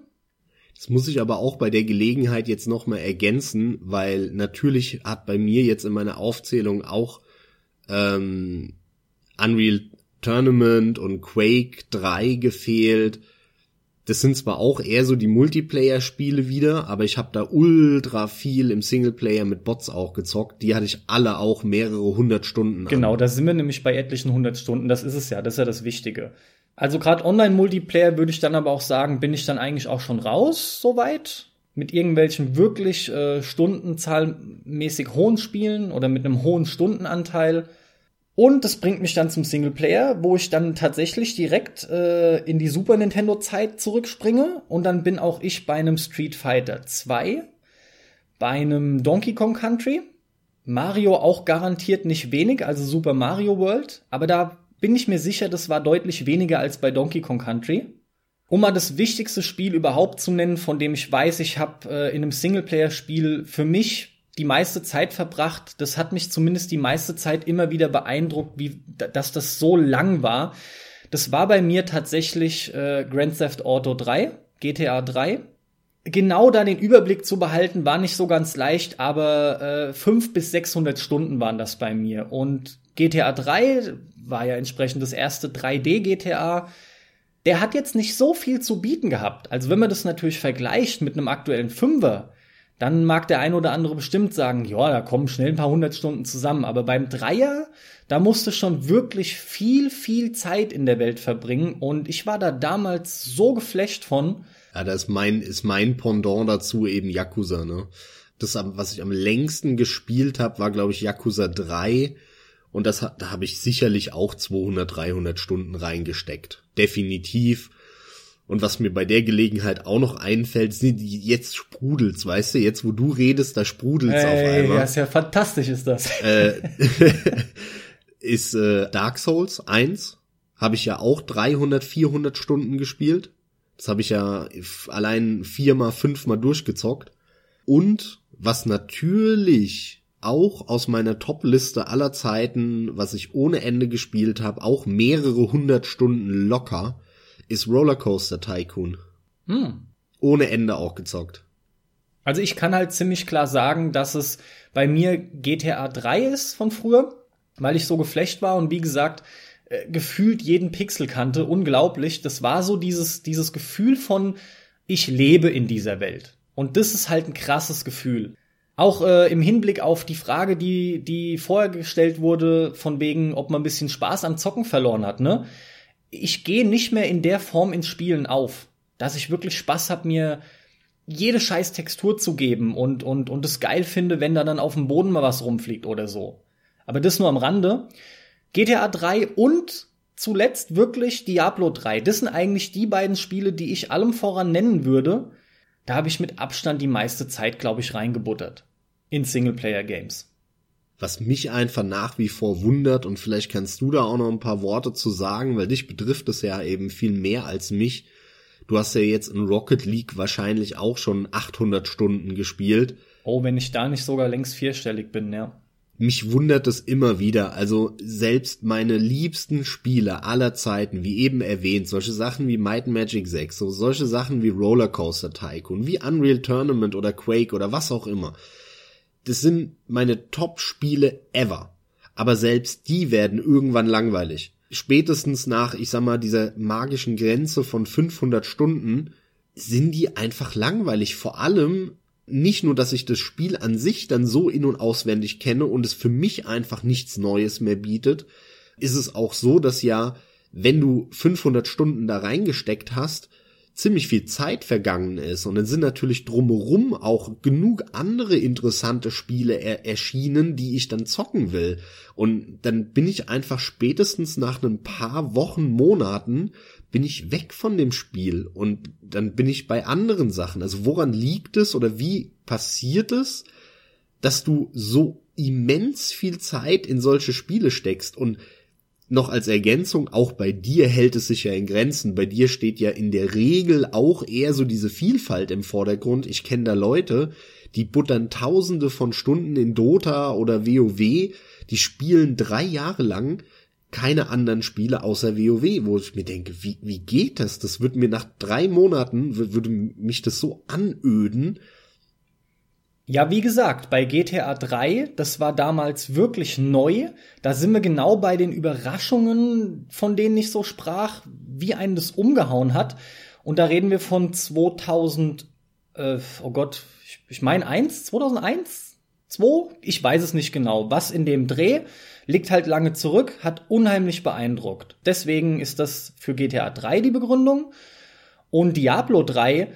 Das muss ich aber auch bei der Gelegenheit jetzt nochmal ergänzen, weil natürlich hat bei mir jetzt in meiner Aufzählung auch ähm, Unreal Tournament und Quake 3 gefehlt. Das sind zwar auch eher so die Multiplayer-Spiele wieder, aber ich habe da ultra viel im Singleplayer mit Bots auch gezockt. Die hatte ich alle auch mehrere hundert Stunden. Genau, an. da sind wir nämlich bei etlichen hundert Stunden. Das ist es ja, das ist ja das Wichtige. Also gerade Online-Multiplayer würde ich dann aber auch sagen, bin ich dann eigentlich auch schon raus soweit mit irgendwelchen wirklich äh, stundenzahlmäßig hohen Spielen oder mit einem hohen Stundenanteil. Und das bringt mich dann zum Singleplayer, wo ich dann tatsächlich direkt äh, in die Super Nintendo Zeit zurückspringe und dann bin auch ich bei einem Street Fighter 2, bei einem Donkey Kong Country, Mario auch garantiert nicht wenig, also Super Mario World, aber da bin ich mir sicher, das war deutlich weniger als bei Donkey Kong Country. Um mal das wichtigste Spiel überhaupt zu nennen, von dem ich weiß, ich habe äh, in einem Singleplayer-Spiel für mich die meiste Zeit verbracht. Das hat mich zumindest die meiste Zeit immer wieder beeindruckt, wie dass das so lang war. Das war bei mir tatsächlich äh, Grand Theft Auto 3, GTA 3. Genau da den Überblick zu behalten, war nicht so ganz leicht, aber äh, 5 bis 600 Stunden waren das bei mir. Und GTA 3 war ja entsprechend das erste 3D GTA. Der hat jetzt nicht so viel zu bieten gehabt. Also wenn man das natürlich vergleicht mit einem aktuellen Fünfer, dann mag der ein oder andere bestimmt sagen, ja, da kommen schnell ein paar hundert Stunden zusammen. Aber beim Dreier, da musste schon wirklich viel, viel Zeit in der Welt verbringen. Und ich war da damals so geflecht von. Ja, da ist mein, ist mein Pendant dazu eben Yakuza, ne? Das, was ich am längsten gespielt habe, war, glaube ich, Yakuza 3. Und das, da habe ich sicherlich auch 200, 300 Stunden reingesteckt. Definitiv. Und was mir bei der Gelegenheit auch noch einfällt, sind die, jetzt sprudelt's, weißt du, jetzt wo du redest, da sprudelt's hey, auf einmal. Ja, ist ja fantastisch ist das. Äh, *laughs* ist äh, Dark Souls 1, habe ich ja auch 300, 400 Stunden gespielt. Das habe ich ja allein viermal, fünfmal durchgezockt. Und was natürlich auch aus meiner Top-Liste aller Zeiten, was ich ohne Ende gespielt habe, auch mehrere hundert Stunden locker, ist Rollercoaster Tycoon. Hm. Ohne Ende auch gezockt. Also ich kann halt ziemlich klar sagen, dass es bei mir GTA 3 ist von früher, weil ich so geflecht war und wie gesagt, äh, gefühlt jeden Pixel kannte. Unglaublich. Das war so dieses, dieses Gefühl von, ich lebe in dieser Welt. Und das ist halt ein krasses Gefühl. Auch äh, im Hinblick auf die Frage, die, die vorher gestellt wurde, von wegen, ob man ein bisschen Spaß am Zocken verloren hat, ne? Ich gehe nicht mehr in der Form ins Spielen auf, dass ich wirklich Spaß habe, mir jede scheiß Textur zu geben und, und, und es geil finde, wenn da dann auf dem Boden mal was rumfliegt oder so. Aber das nur am Rande. GTA 3 und zuletzt wirklich Diablo 3. Das sind eigentlich die beiden Spiele, die ich allem voran nennen würde. Da habe ich mit Abstand die meiste Zeit, glaube ich, reingebuttert. In Singleplayer-Games. Was mich einfach nach wie vor wundert und vielleicht kannst du da auch noch ein paar Worte zu sagen, weil dich betrifft es ja eben viel mehr als mich. Du hast ja jetzt in Rocket League wahrscheinlich auch schon 800 Stunden gespielt. Oh, wenn ich da nicht sogar längst vierstellig bin, ja. Mich wundert es immer wieder. Also selbst meine liebsten Spiele aller Zeiten, wie eben erwähnt, solche Sachen wie Might Magic 6, so solche Sachen wie Rollercoaster Tycoon, wie Unreal Tournament oder Quake oder was auch immer. Das sind meine Top-Spiele ever. Aber selbst die werden irgendwann langweilig spätestens nach, ich sag mal, dieser magischen Grenze von 500 Stunden sind die einfach langweilig. Vor allem nicht nur, dass ich das Spiel an sich dann so in und auswendig kenne und es für mich einfach nichts Neues mehr bietet, ist es auch so, dass ja, wenn du 500 Stunden da reingesteckt hast, ziemlich viel Zeit vergangen ist und dann sind natürlich drumherum auch genug andere interessante Spiele er erschienen, die ich dann zocken will. Und dann bin ich einfach spätestens nach ein paar Wochen, Monaten bin ich weg von dem Spiel und dann bin ich bei anderen Sachen. Also woran liegt es oder wie passiert es, dass du so immens viel Zeit in solche Spiele steckst und noch als Ergänzung, auch bei dir hält es sich ja in Grenzen. Bei dir steht ja in der Regel auch eher so diese Vielfalt im Vordergrund. Ich kenne da Leute, die buttern tausende von Stunden in Dota oder WoW, die spielen drei Jahre lang keine anderen Spiele außer WoW, wo ich mir denke, wie, wie geht das? Das würde mir nach drei Monaten, würde mich das so anöden, ja, wie gesagt, bei GTA 3, das war damals wirklich neu. Da sind wir genau bei den Überraschungen, von denen ich so sprach, wie einen das umgehauen hat. Und da reden wir von 2000, äh, oh Gott, ich, ich meine 1, 2001, 2, ich weiß es nicht genau. Was in dem Dreh liegt halt lange zurück, hat unheimlich beeindruckt. Deswegen ist das für GTA 3 die Begründung. Und Diablo 3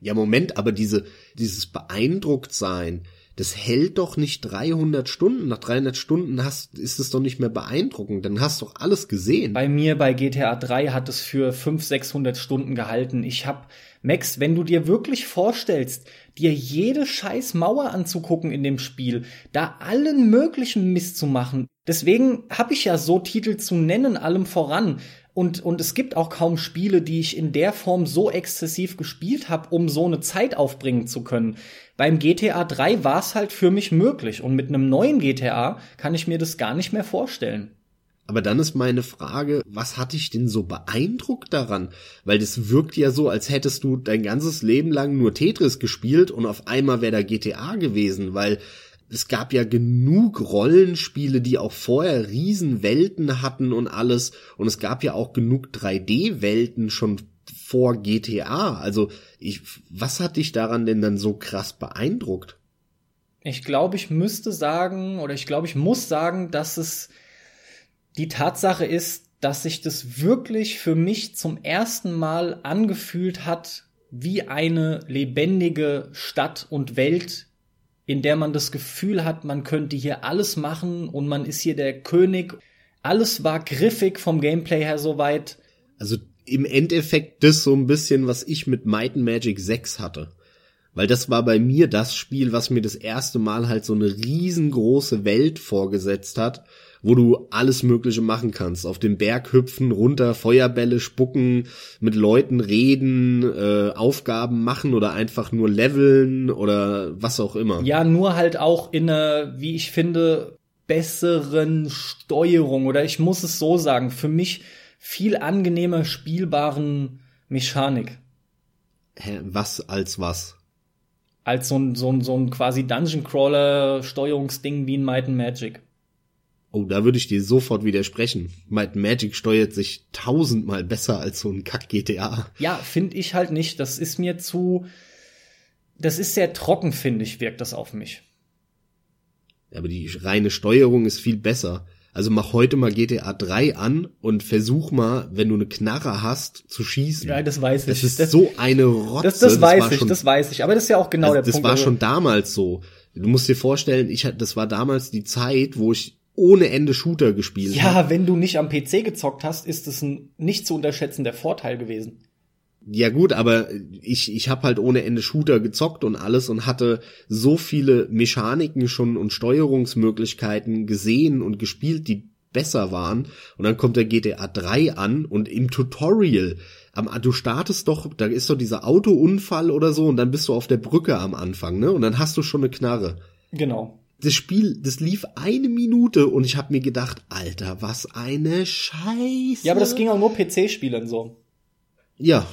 ja, Moment, aber diese, dieses Beeindrucktsein, das hält doch nicht 300 Stunden. Nach 300 Stunden hast, ist es doch nicht mehr beeindruckend. Dann hast du doch alles gesehen. Bei mir bei GTA 3 hat es für 500, 600 Stunden gehalten. Ich hab, Max, wenn du dir wirklich vorstellst, dir jede scheiß Mauer anzugucken in dem Spiel, da allen möglichen Mist zu machen. Deswegen hab ich ja so Titel zu nennen, allem voran. Und, und es gibt auch kaum Spiele, die ich in der Form so exzessiv gespielt habe, um so eine Zeit aufbringen zu können. Beim GTA 3 war es halt für mich möglich. Und mit einem neuen GTA kann ich mir das gar nicht mehr vorstellen. Aber dann ist meine Frage, was hat dich denn so beeindruckt daran? Weil das wirkt ja so, als hättest du dein ganzes Leben lang nur Tetris gespielt und auf einmal wäre da GTA gewesen, weil es gab ja genug Rollenspiele, die auch vorher Riesenwelten hatten und alles. Und es gab ja auch genug 3D-Welten schon vor GTA. Also, ich, was hat dich daran denn dann so krass beeindruckt? Ich glaube, ich müsste sagen, oder ich glaube, ich muss sagen, dass es die Tatsache ist, dass sich das wirklich für mich zum ersten Mal angefühlt hat, wie eine lebendige Stadt und Welt, in der man das Gefühl hat, man könnte hier alles machen und man ist hier der König. Alles war griffig vom Gameplay her soweit. Also im Endeffekt das so ein bisschen, was ich mit Might and Magic 6 hatte. Weil das war bei mir das Spiel, was mir das erste Mal halt so eine riesengroße Welt vorgesetzt hat wo du alles Mögliche machen kannst. Auf den Berg hüpfen, runter, Feuerbälle spucken, mit Leuten reden, äh, Aufgaben machen oder einfach nur leveln oder was auch immer. Ja, nur halt auch in einer, wie ich finde, besseren Steuerung oder ich muss es so sagen, für mich viel angenehmer spielbaren Mechanik. Hä, was als was? Als so ein, so ein, so ein quasi Dungeon Crawler Steuerungsding wie in Might and Magic. Oh, da würde ich dir sofort widersprechen. Might Magic steuert sich tausendmal besser als so ein Kack-GTA. Ja, finde ich halt nicht. Das ist mir zu. Das ist sehr trocken, finde ich, wirkt das auf mich. Aber die reine Steuerung ist viel besser. Also mach heute mal GTA 3 an und versuch mal, wenn du eine Knarre hast, zu schießen. Ja, das weiß ich. Das ist das, so eine Rotze. Das, das, das weiß ich, schon, das weiß ich. Aber das ist ja auch genau also der das Punkt. Das war schon damals so. Du musst dir vorstellen, ich das war damals die Zeit, wo ich ohne Ende Shooter gespielt Ja, wenn du nicht am PC gezockt hast, ist es ein nicht zu unterschätzender Vorteil gewesen. Ja gut, aber ich, ich habe halt ohne Ende Shooter gezockt und alles und hatte so viele Mechaniken schon und Steuerungsmöglichkeiten gesehen und gespielt, die besser waren. Und dann kommt der GTA 3 an und im Tutorial, am, du startest doch, da ist doch dieser Autounfall oder so und dann bist du auf der Brücke am Anfang, ne? Und dann hast du schon eine Knarre. Genau. Das Spiel, das lief eine Minute und ich habe mir gedacht, Alter, was eine Scheiße. Ja, aber das ging auch nur PC-Spielen so. Ja,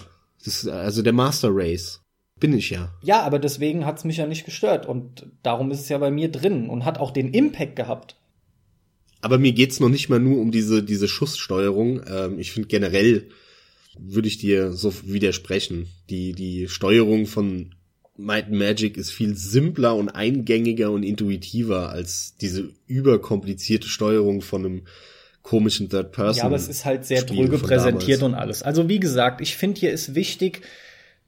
das, also der Master Race. Bin ich ja. Ja, aber deswegen hat's mich ja nicht gestört und darum ist es ja bei mir drin und hat auch den Impact gehabt. Aber mir geht's noch nicht mal nur um diese, diese Schusssteuerung. Ähm, ich finde generell, würde ich dir so widersprechen. Die, die Steuerung von Might and Magic ist viel simpler und eingängiger und intuitiver als diese überkomplizierte Steuerung von einem komischen Third Person. Ja, aber es ist halt sehr dröge präsentiert damals. und alles. Also wie gesagt, ich finde hier ist wichtig,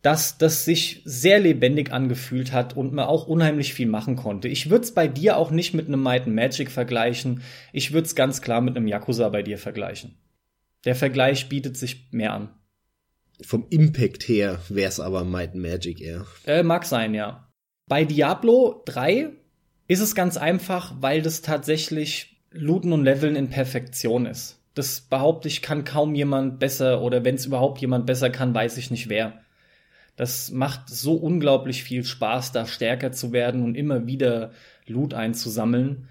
dass das sich sehr lebendig angefühlt hat und man auch unheimlich viel machen konnte. Ich würde es bei dir auch nicht mit einem Might and Magic vergleichen. Ich würde es ganz klar mit einem Yakuza bei dir vergleichen. Der Vergleich bietet sich mehr an. Vom Impact her wäre es aber Might Magic eher. Äh, mag sein, ja. Bei Diablo 3 ist es ganz einfach, weil das tatsächlich Looten und Leveln in Perfektion ist. Das behaupte ich, kann kaum jemand besser oder wenn es überhaupt jemand besser kann, weiß ich nicht wer. Das macht so unglaublich viel Spaß, da stärker zu werden und immer wieder Loot einzusammeln.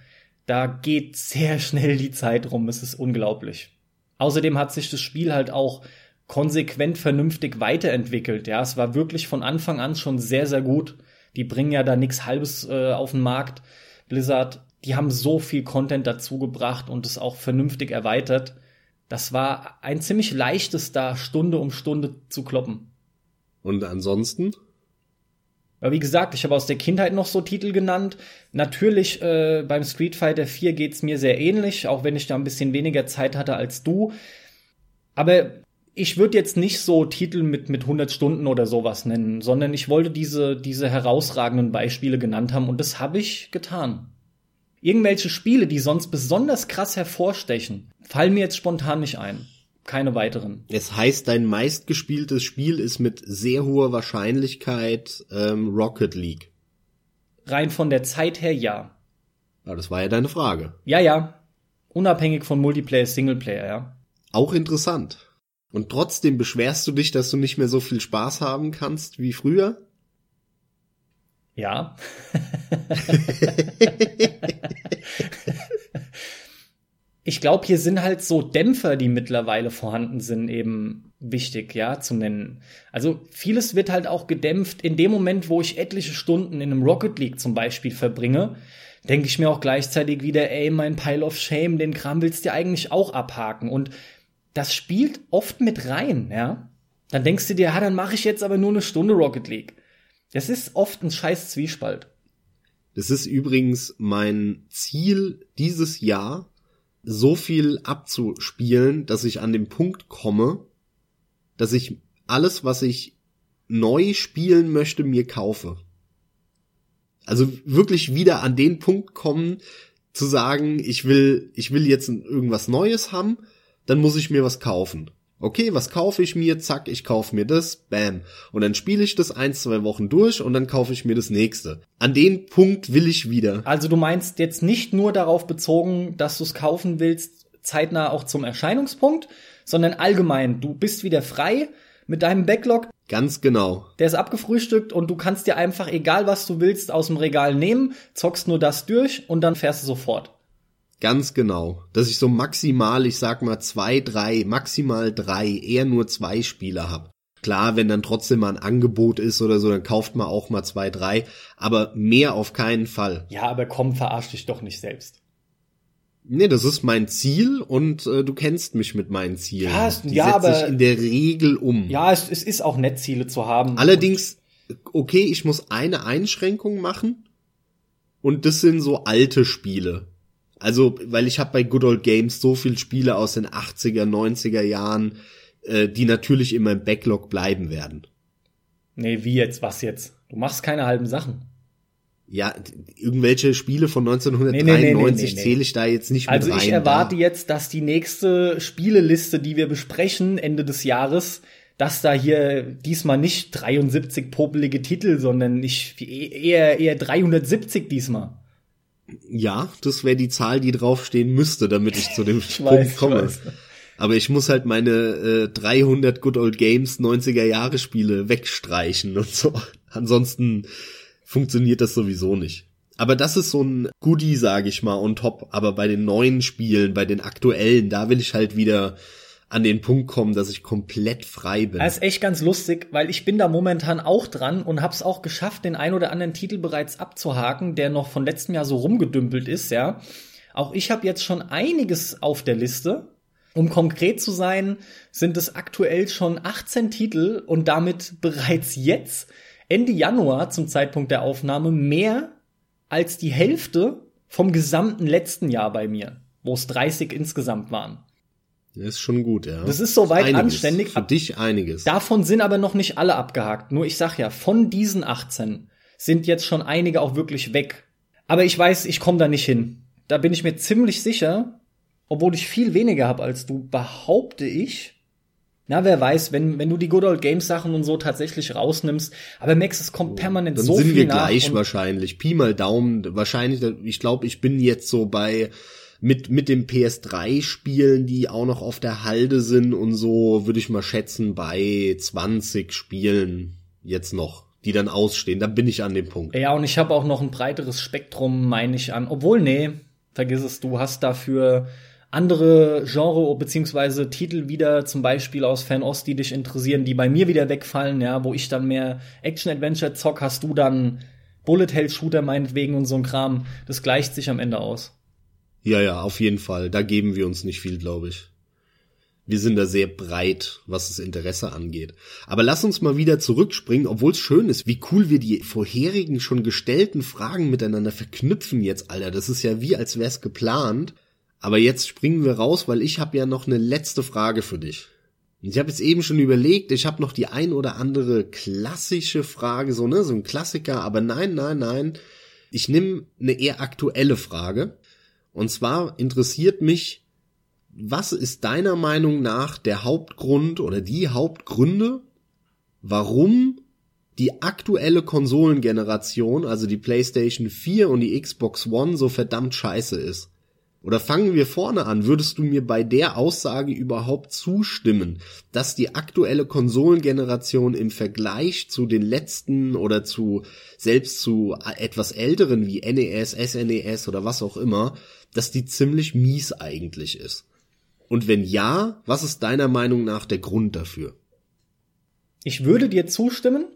Da geht sehr schnell die Zeit rum, es ist unglaublich. Außerdem hat sich das Spiel halt auch konsequent vernünftig weiterentwickelt. Ja, es war wirklich von Anfang an schon sehr, sehr gut. Die bringen ja da nichts Halbes äh, auf den Markt. Blizzard, die haben so viel Content dazu gebracht und es auch vernünftig erweitert. Das war ein ziemlich leichtes da, Stunde um Stunde zu kloppen. Und ansonsten? Aber wie gesagt, ich habe aus der Kindheit noch so Titel genannt. Natürlich äh, beim Street Fighter 4 geht's mir sehr ähnlich, auch wenn ich da ein bisschen weniger Zeit hatte als du. Aber ich würde jetzt nicht so Titel mit, mit 100 Stunden oder sowas nennen, sondern ich wollte diese, diese herausragenden Beispiele genannt haben und das habe ich getan. Irgendwelche Spiele, die sonst besonders krass hervorstechen, fallen mir jetzt spontan nicht ein keine weiteren. Es heißt, dein meistgespieltes Spiel ist mit sehr hoher Wahrscheinlichkeit ähm, Rocket League. Rein von der Zeit her ja. Ja, das war ja deine Frage. Ja, ja. Unabhängig von Multiplayer, Singleplayer, ja. Auch interessant. Und trotzdem beschwerst du dich, dass du nicht mehr so viel Spaß haben kannst wie früher? Ja. *laughs* ich glaube, hier sind halt so Dämpfer, die mittlerweile vorhanden sind, eben wichtig, ja, zu nennen. Also vieles wird halt auch gedämpft. In dem Moment, wo ich etliche Stunden in einem Rocket League zum Beispiel verbringe, denke ich mir auch gleichzeitig wieder, ey, mein Pile of Shame, den Kram willst du eigentlich auch abhaken. Und das spielt oft mit rein, ja. Dann denkst du dir, ja, dann mache ich jetzt aber nur eine Stunde Rocket League. Das ist oft ein scheiß Zwiespalt. Das ist übrigens mein Ziel dieses Jahr, so viel abzuspielen, dass ich an den Punkt komme, dass ich alles, was ich neu spielen möchte, mir kaufe. Also wirklich wieder an den Punkt kommen, zu sagen, ich will, ich will jetzt irgendwas Neues haben, dann muss ich mir was kaufen okay, was kaufe ich mir? Zack, ich kaufe mir das, bam. Und dann spiele ich das ein, zwei Wochen durch und dann kaufe ich mir das nächste. An den Punkt will ich wieder. Also du meinst jetzt nicht nur darauf bezogen, dass du es kaufen willst, zeitnah auch zum Erscheinungspunkt, sondern allgemein, du bist wieder frei mit deinem Backlog. Ganz genau. Der ist abgefrühstückt und du kannst dir einfach, egal was du willst, aus dem Regal nehmen, zockst nur das durch und dann fährst du sofort. Ganz genau. Dass ich so maximal, ich sag mal zwei, drei, maximal drei, eher nur zwei Spieler hab. Klar, wenn dann trotzdem mal ein Angebot ist oder so, dann kauft man auch mal zwei, drei, aber mehr auf keinen Fall. Ja, aber komm, verarsch dich doch nicht selbst. Nee, das ist mein Ziel und äh, du kennst mich mit meinen Zielen. Ja, es, Die ja aber in der Regel um. Ja, es, es ist auch nett, Ziele zu haben. Allerdings, okay, ich muss eine Einschränkung machen und das sind so alte Spiele. Also, weil ich habe bei Good Old Games so viel Spiele aus den 80er, 90er Jahren, äh, die natürlich in meinem Backlog bleiben werden. Nee, wie jetzt, was jetzt? Du machst keine halben Sachen. Ja, irgendwelche Spiele von 1993 nee, nee, nee, zähle ich da jetzt nicht also mit rein. Also ich erwarte da. jetzt, dass die nächste Spieleliste, die wir besprechen Ende des Jahres, dass da hier diesmal nicht 73 popelige Titel, sondern ich eher, eher 370 diesmal. Ja, das wäre die Zahl, die draufstehen müsste, damit ich zu dem *laughs* ich Punkt weiß, komme. Ich Aber ich muss halt meine äh, 300 Good Old Games 90er Jahre Spiele wegstreichen und so. *laughs* Ansonsten funktioniert das sowieso nicht. Aber das ist so ein Goodie, sage ich mal, on top. Aber bei den neuen Spielen, bei den aktuellen, da will ich halt wieder an den Punkt kommen, dass ich komplett frei bin. Das ist echt ganz lustig, weil ich bin da momentan auch dran und hab's auch geschafft, den ein oder anderen Titel bereits abzuhaken, der noch von letztem Jahr so rumgedümpelt ist, ja. Auch ich habe jetzt schon einiges auf der Liste. Um konkret zu sein, sind es aktuell schon 18 Titel und damit *laughs* bereits jetzt Ende Januar zum Zeitpunkt der Aufnahme mehr als die Hälfte vom gesamten letzten Jahr bei mir, wo es 30 insgesamt waren. Das ist schon gut, ja. Das ist soweit einiges. anständig. Für dich einiges. Davon sind aber noch nicht alle abgehakt. Nur ich sag ja, von diesen 18 sind jetzt schon einige auch wirklich weg. Aber ich weiß, ich komme da nicht hin. Da bin ich mir ziemlich sicher, obwohl ich viel weniger habe als du, behaupte ich. Na, wer weiß, wenn, wenn du die Good Old Games Sachen und so tatsächlich rausnimmst. Aber Max, es kommt permanent Dann so viel Dann sind wir gleich wahrscheinlich. Pi mal Daumen. Wahrscheinlich, ich glaube, ich bin jetzt so bei mit, mit dem PS3-Spielen, die auch noch auf der Halde sind und so, würde ich mal schätzen, bei 20 Spielen jetzt noch, die dann ausstehen. Da bin ich an dem Punkt. Ja, und ich habe auch noch ein breiteres Spektrum, meine ich an. Obwohl, nee, vergiss es, du hast dafür andere Genre beziehungsweise Titel wieder, zum Beispiel aus Fernost, die dich interessieren, die bei mir wieder wegfallen, ja, wo ich dann mehr Action-Adventure zock, hast du dann Bullet-Hell-Shooter meinetwegen und so ein Kram. Das gleicht sich am Ende aus. Ja, ja, auf jeden Fall. Da geben wir uns nicht viel, glaube ich. Wir sind da sehr breit, was das Interesse angeht. Aber lass uns mal wieder zurückspringen, obwohl es schön ist, wie cool wir die vorherigen schon gestellten Fragen miteinander verknüpfen jetzt, Alter. Das ist ja wie, als wär's geplant. Aber jetzt springen wir raus, weil ich habe ja noch eine letzte Frage für dich. Ich habe jetzt eben schon überlegt, ich habe noch die ein oder andere klassische Frage, so ne, so ein Klassiker, aber nein, nein, nein. Ich nehme eine eher aktuelle Frage. Und zwar interessiert mich, was ist deiner Meinung nach der Hauptgrund oder die Hauptgründe, warum die aktuelle Konsolengeneration, also die PlayStation 4 und die Xbox One so verdammt scheiße ist? Oder fangen wir vorne an, würdest du mir bei der Aussage überhaupt zustimmen, dass die aktuelle Konsolengeneration im Vergleich zu den letzten oder zu selbst zu etwas älteren wie NES, SNES oder was auch immer dass die ziemlich mies eigentlich ist? Und wenn ja, was ist deiner Meinung nach der Grund dafür? Ich würde dir zustimmen.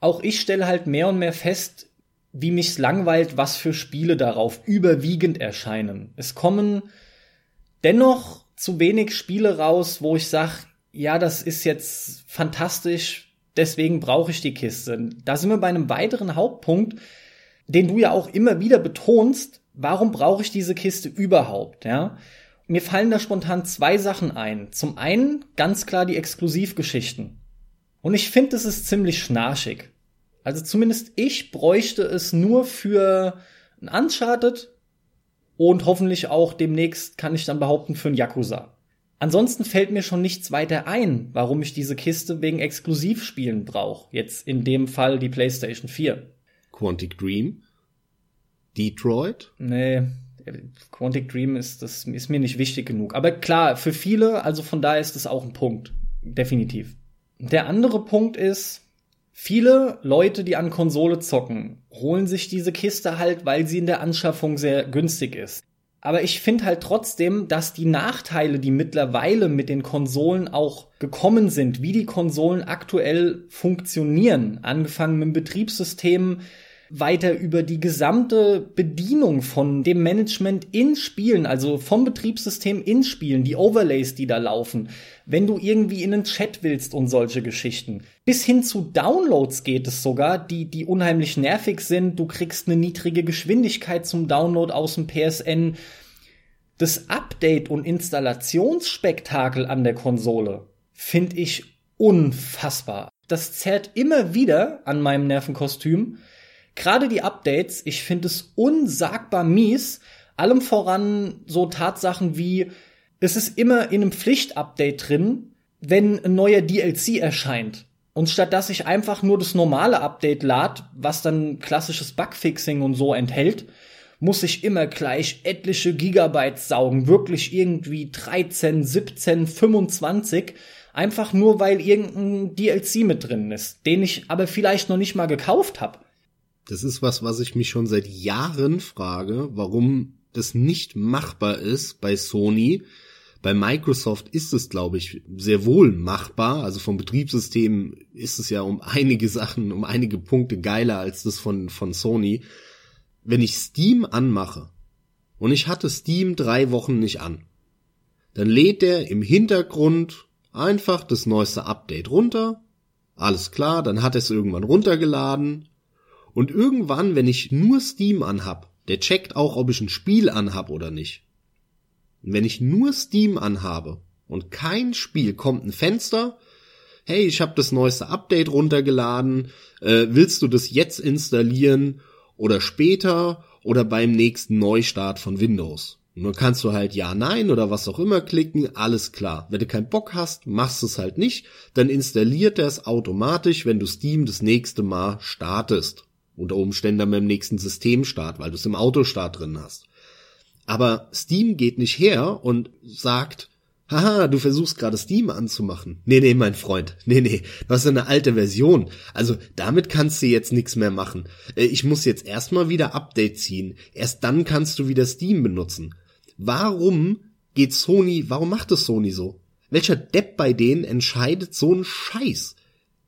Auch ich stelle halt mehr und mehr fest, wie mich's langweilt, was für Spiele darauf überwiegend erscheinen. Es kommen dennoch zu wenig Spiele raus, wo ich sag, ja, das ist jetzt fantastisch, deswegen brauche ich die Kiste. Da sind wir bei einem weiteren Hauptpunkt, den du ja auch immer wieder betonst, warum brauche ich diese Kiste überhaupt, ja? Mir fallen da spontan zwei Sachen ein. Zum einen ganz klar die Exklusivgeschichten. Und ich finde, es ist ziemlich schnarchig. Also zumindest ich bräuchte es nur für ein Uncharted und hoffentlich auch demnächst kann ich dann behaupten für ein Yakuza. Ansonsten fällt mir schon nichts weiter ein, warum ich diese Kiste wegen Exklusivspielen brauche. Jetzt in dem Fall die PlayStation 4. Quantic Dream? Detroit? Nee, Quantic Dream ist, das ist mir nicht wichtig genug. Aber klar, für viele, also von daher ist das auch ein Punkt. Definitiv. Der andere Punkt ist, viele Leute, die an Konsole zocken, holen sich diese Kiste halt, weil sie in der Anschaffung sehr günstig ist. Aber ich finde halt trotzdem, dass die Nachteile, die mittlerweile mit den Konsolen auch gekommen sind, wie die Konsolen aktuell funktionieren, angefangen mit dem Betriebssystem, weiter über die gesamte Bedienung von dem Management in Spielen, also vom Betriebssystem in Spielen, die Overlays, die da laufen, wenn du irgendwie in einen Chat willst und solche Geschichten. Bis hin zu Downloads geht es sogar, die, die unheimlich nervig sind. Du kriegst eine niedrige Geschwindigkeit zum Download aus dem PSN. Das Update und Installationsspektakel an der Konsole finde ich unfassbar. Das zerrt immer wieder an meinem Nervenkostüm. Gerade die Updates, ich finde es unsagbar mies. Allem voran so Tatsachen wie, es ist immer in einem Pflichtupdate drin, wenn ein neuer DLC erscheint und statt dass ich einfach nur das normale Update lad, was dann klassisches Bugfixing und so enthält, muss ich immer gleich etliche Gigabytes saugen, wirklich irgendwie 13, 17, 25, einfach nur weil irgendein DLC mit drin ist, den ich aber vielleicht noch nicht mal gekauft habe. Das ist was, was ich mich schon seit Jahren frage, warum das nicht machbar ist bei Sony. Bei Microsoft ist es, glaube ich, sehr wohl machbar. Also vom Betriebssystem ist es ja um einige Sachen, um einige Punkte geiler als das von, von Sony wenn ich Steam anmache und ich hatte Steam drei Wochen nicht an, dann lädt er im Hintergrund einfach das neueste Update runter. Alles klar, dann hat er es irgendwann runtergeladen. Und irgendwann, wenn ich nur Steam anhab, der checkt auch, ob ich ein Spiel anhab oder nicht. Und wenn ich nur Steam anhabe und kein Spiel, kommt ein Fenster, hey, ich habe das neueste Update runtergeladen, äh, willst du das jetzt installieren oder später oder beim nächsten Neustart von Windows. Und dann kannst du halt ja, nein oder was auch immer klicken, alles klar. Wenn du keinen Bock hast, machst es halt nicht, dann installiert er es automatisch, wenn du Steam das nächste Mal startest. Unter Umständen dann beim nächsten Systemstart, weil du es im Autostart drin hast. Aber Steam geht nicht her und sagt, Haha, du versuchst gerade Steam anzumachen. Nee, nee, mein Freund. Nee, nee, du hast eine alte Version. Also damit kannst du jetzt nichts mehr machen. Äh, ich muss jetzt erstmal wieder Update ziehen. Erst dann kannst du wieder Steam benutzen. Warum geht Sony, warum macht es Sony so? Welcher Depp bei denen entscheidet so einen Scheiß?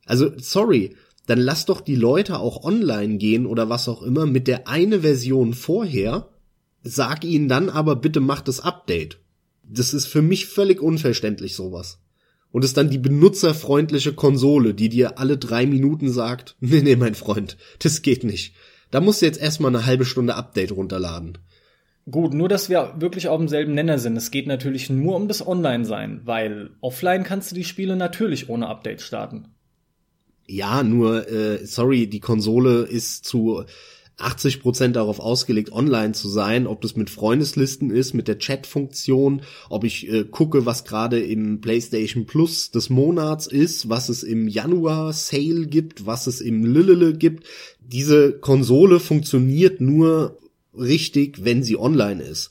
Also, sorry, dann lass doch die Leute auch online gehen oder was auch immer mit der eine Version vorher. Sag ihnen dann aber bitte mach das Update das ist für mich völlig unverständlich sowas. Und ist dann die benutzerfreundliche Konsole, die dir alle drei Minuten sagt, *laughs* nee, nee, mein Freund, das geht nicht. Da musst du jetzt erstmal eine halbe Stunde Update runterladen. Gut, nur dass wir wirklich auf demselben Nenner sind. Es geht natürlich nur um das Online-Sein, weil offline kannst du die Spiele natürlich ohne Update starten. Ja, nur, äh, sorry, die Konsole ist zu 80 Prozent darauf ausgelegt, online zu sein, ob das mit Freundeslisten ist, mit der Chat-Funktion, ob ich äh, gucke, was gerade im PlayStation Plus des Monats ist, was es im Januar Sale gibt, was es im Lillele gibt. Diese Konsole funktioniert nur richtig, wenn sie online ist.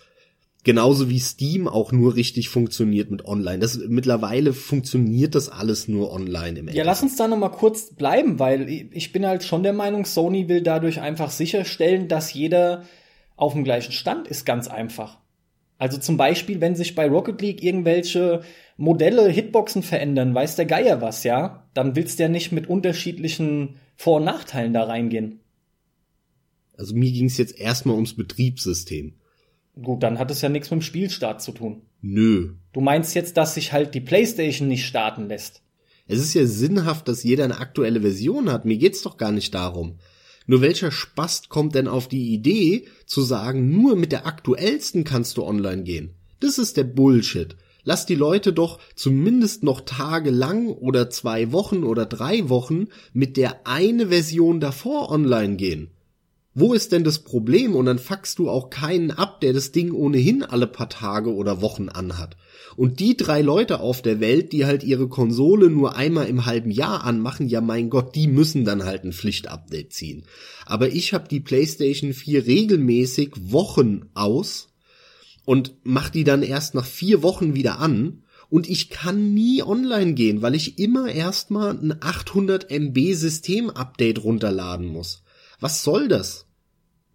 Genauso wie Steam auch nur richtig funktioniert mit online. Das, mittlerweile funktioniert das alles nur online im Ja, lass uns da nochmal kurz bleiben, weil ich bin halt schon der Meinung, Sony will dadurch einfach sicherstellen, dass jeder auf dem gleichen Stand ist, ganz einfach. Also zum Beispiel, wenn sich bei Rocket League irgendwelche Modelle, Hitboxen verändern, weiß der Geier was, ja? Dann willst du ja nicht mit unterschiedlichen Vor- und Nachteilen da reingehen. Also mir ging es jetzt erstmal ums Betriebssystem. Gut, dann hat es ja nichts mit dem Spielstart zu tun. Nö. Du meinst jetzt, dass sich halt die PlayStation nicht starten lässt? Es ist ja sinnhaft, dass jeder eine aktuelle Version hat. Mir geht's doch gar nicht darum. Nur welcher Spast kommt denn auf die Idee, zu sagen, nur mit der aktuellsten kannst du online gehen? Das ist der Bullshit. Lass die Leute doch zumindest noch tagelang oder zwei Wochen oder drei Wochen mit der eine Version davor online gehen. Wo ist denn das Problem? Und dann fuckst du auch keinen ab, der das Ding ohnehin alle paar Tage oder Wochen anhat. Und die drei Leute auf der Welt, die halt ihre Konsole nur einmal im halben Jahr anmachen, ja mein Gott, die müssen dann halt ein Pflichtupdate ziehen. Aber ich habe die PlayStation 4 regelmäßig Wochen aus und mach die dann erst nach vier Wochen wieder an und ich kann nie online gehen, weil ich immer erstmal ein 800 MB System-Update runterladen muss. Was soll das?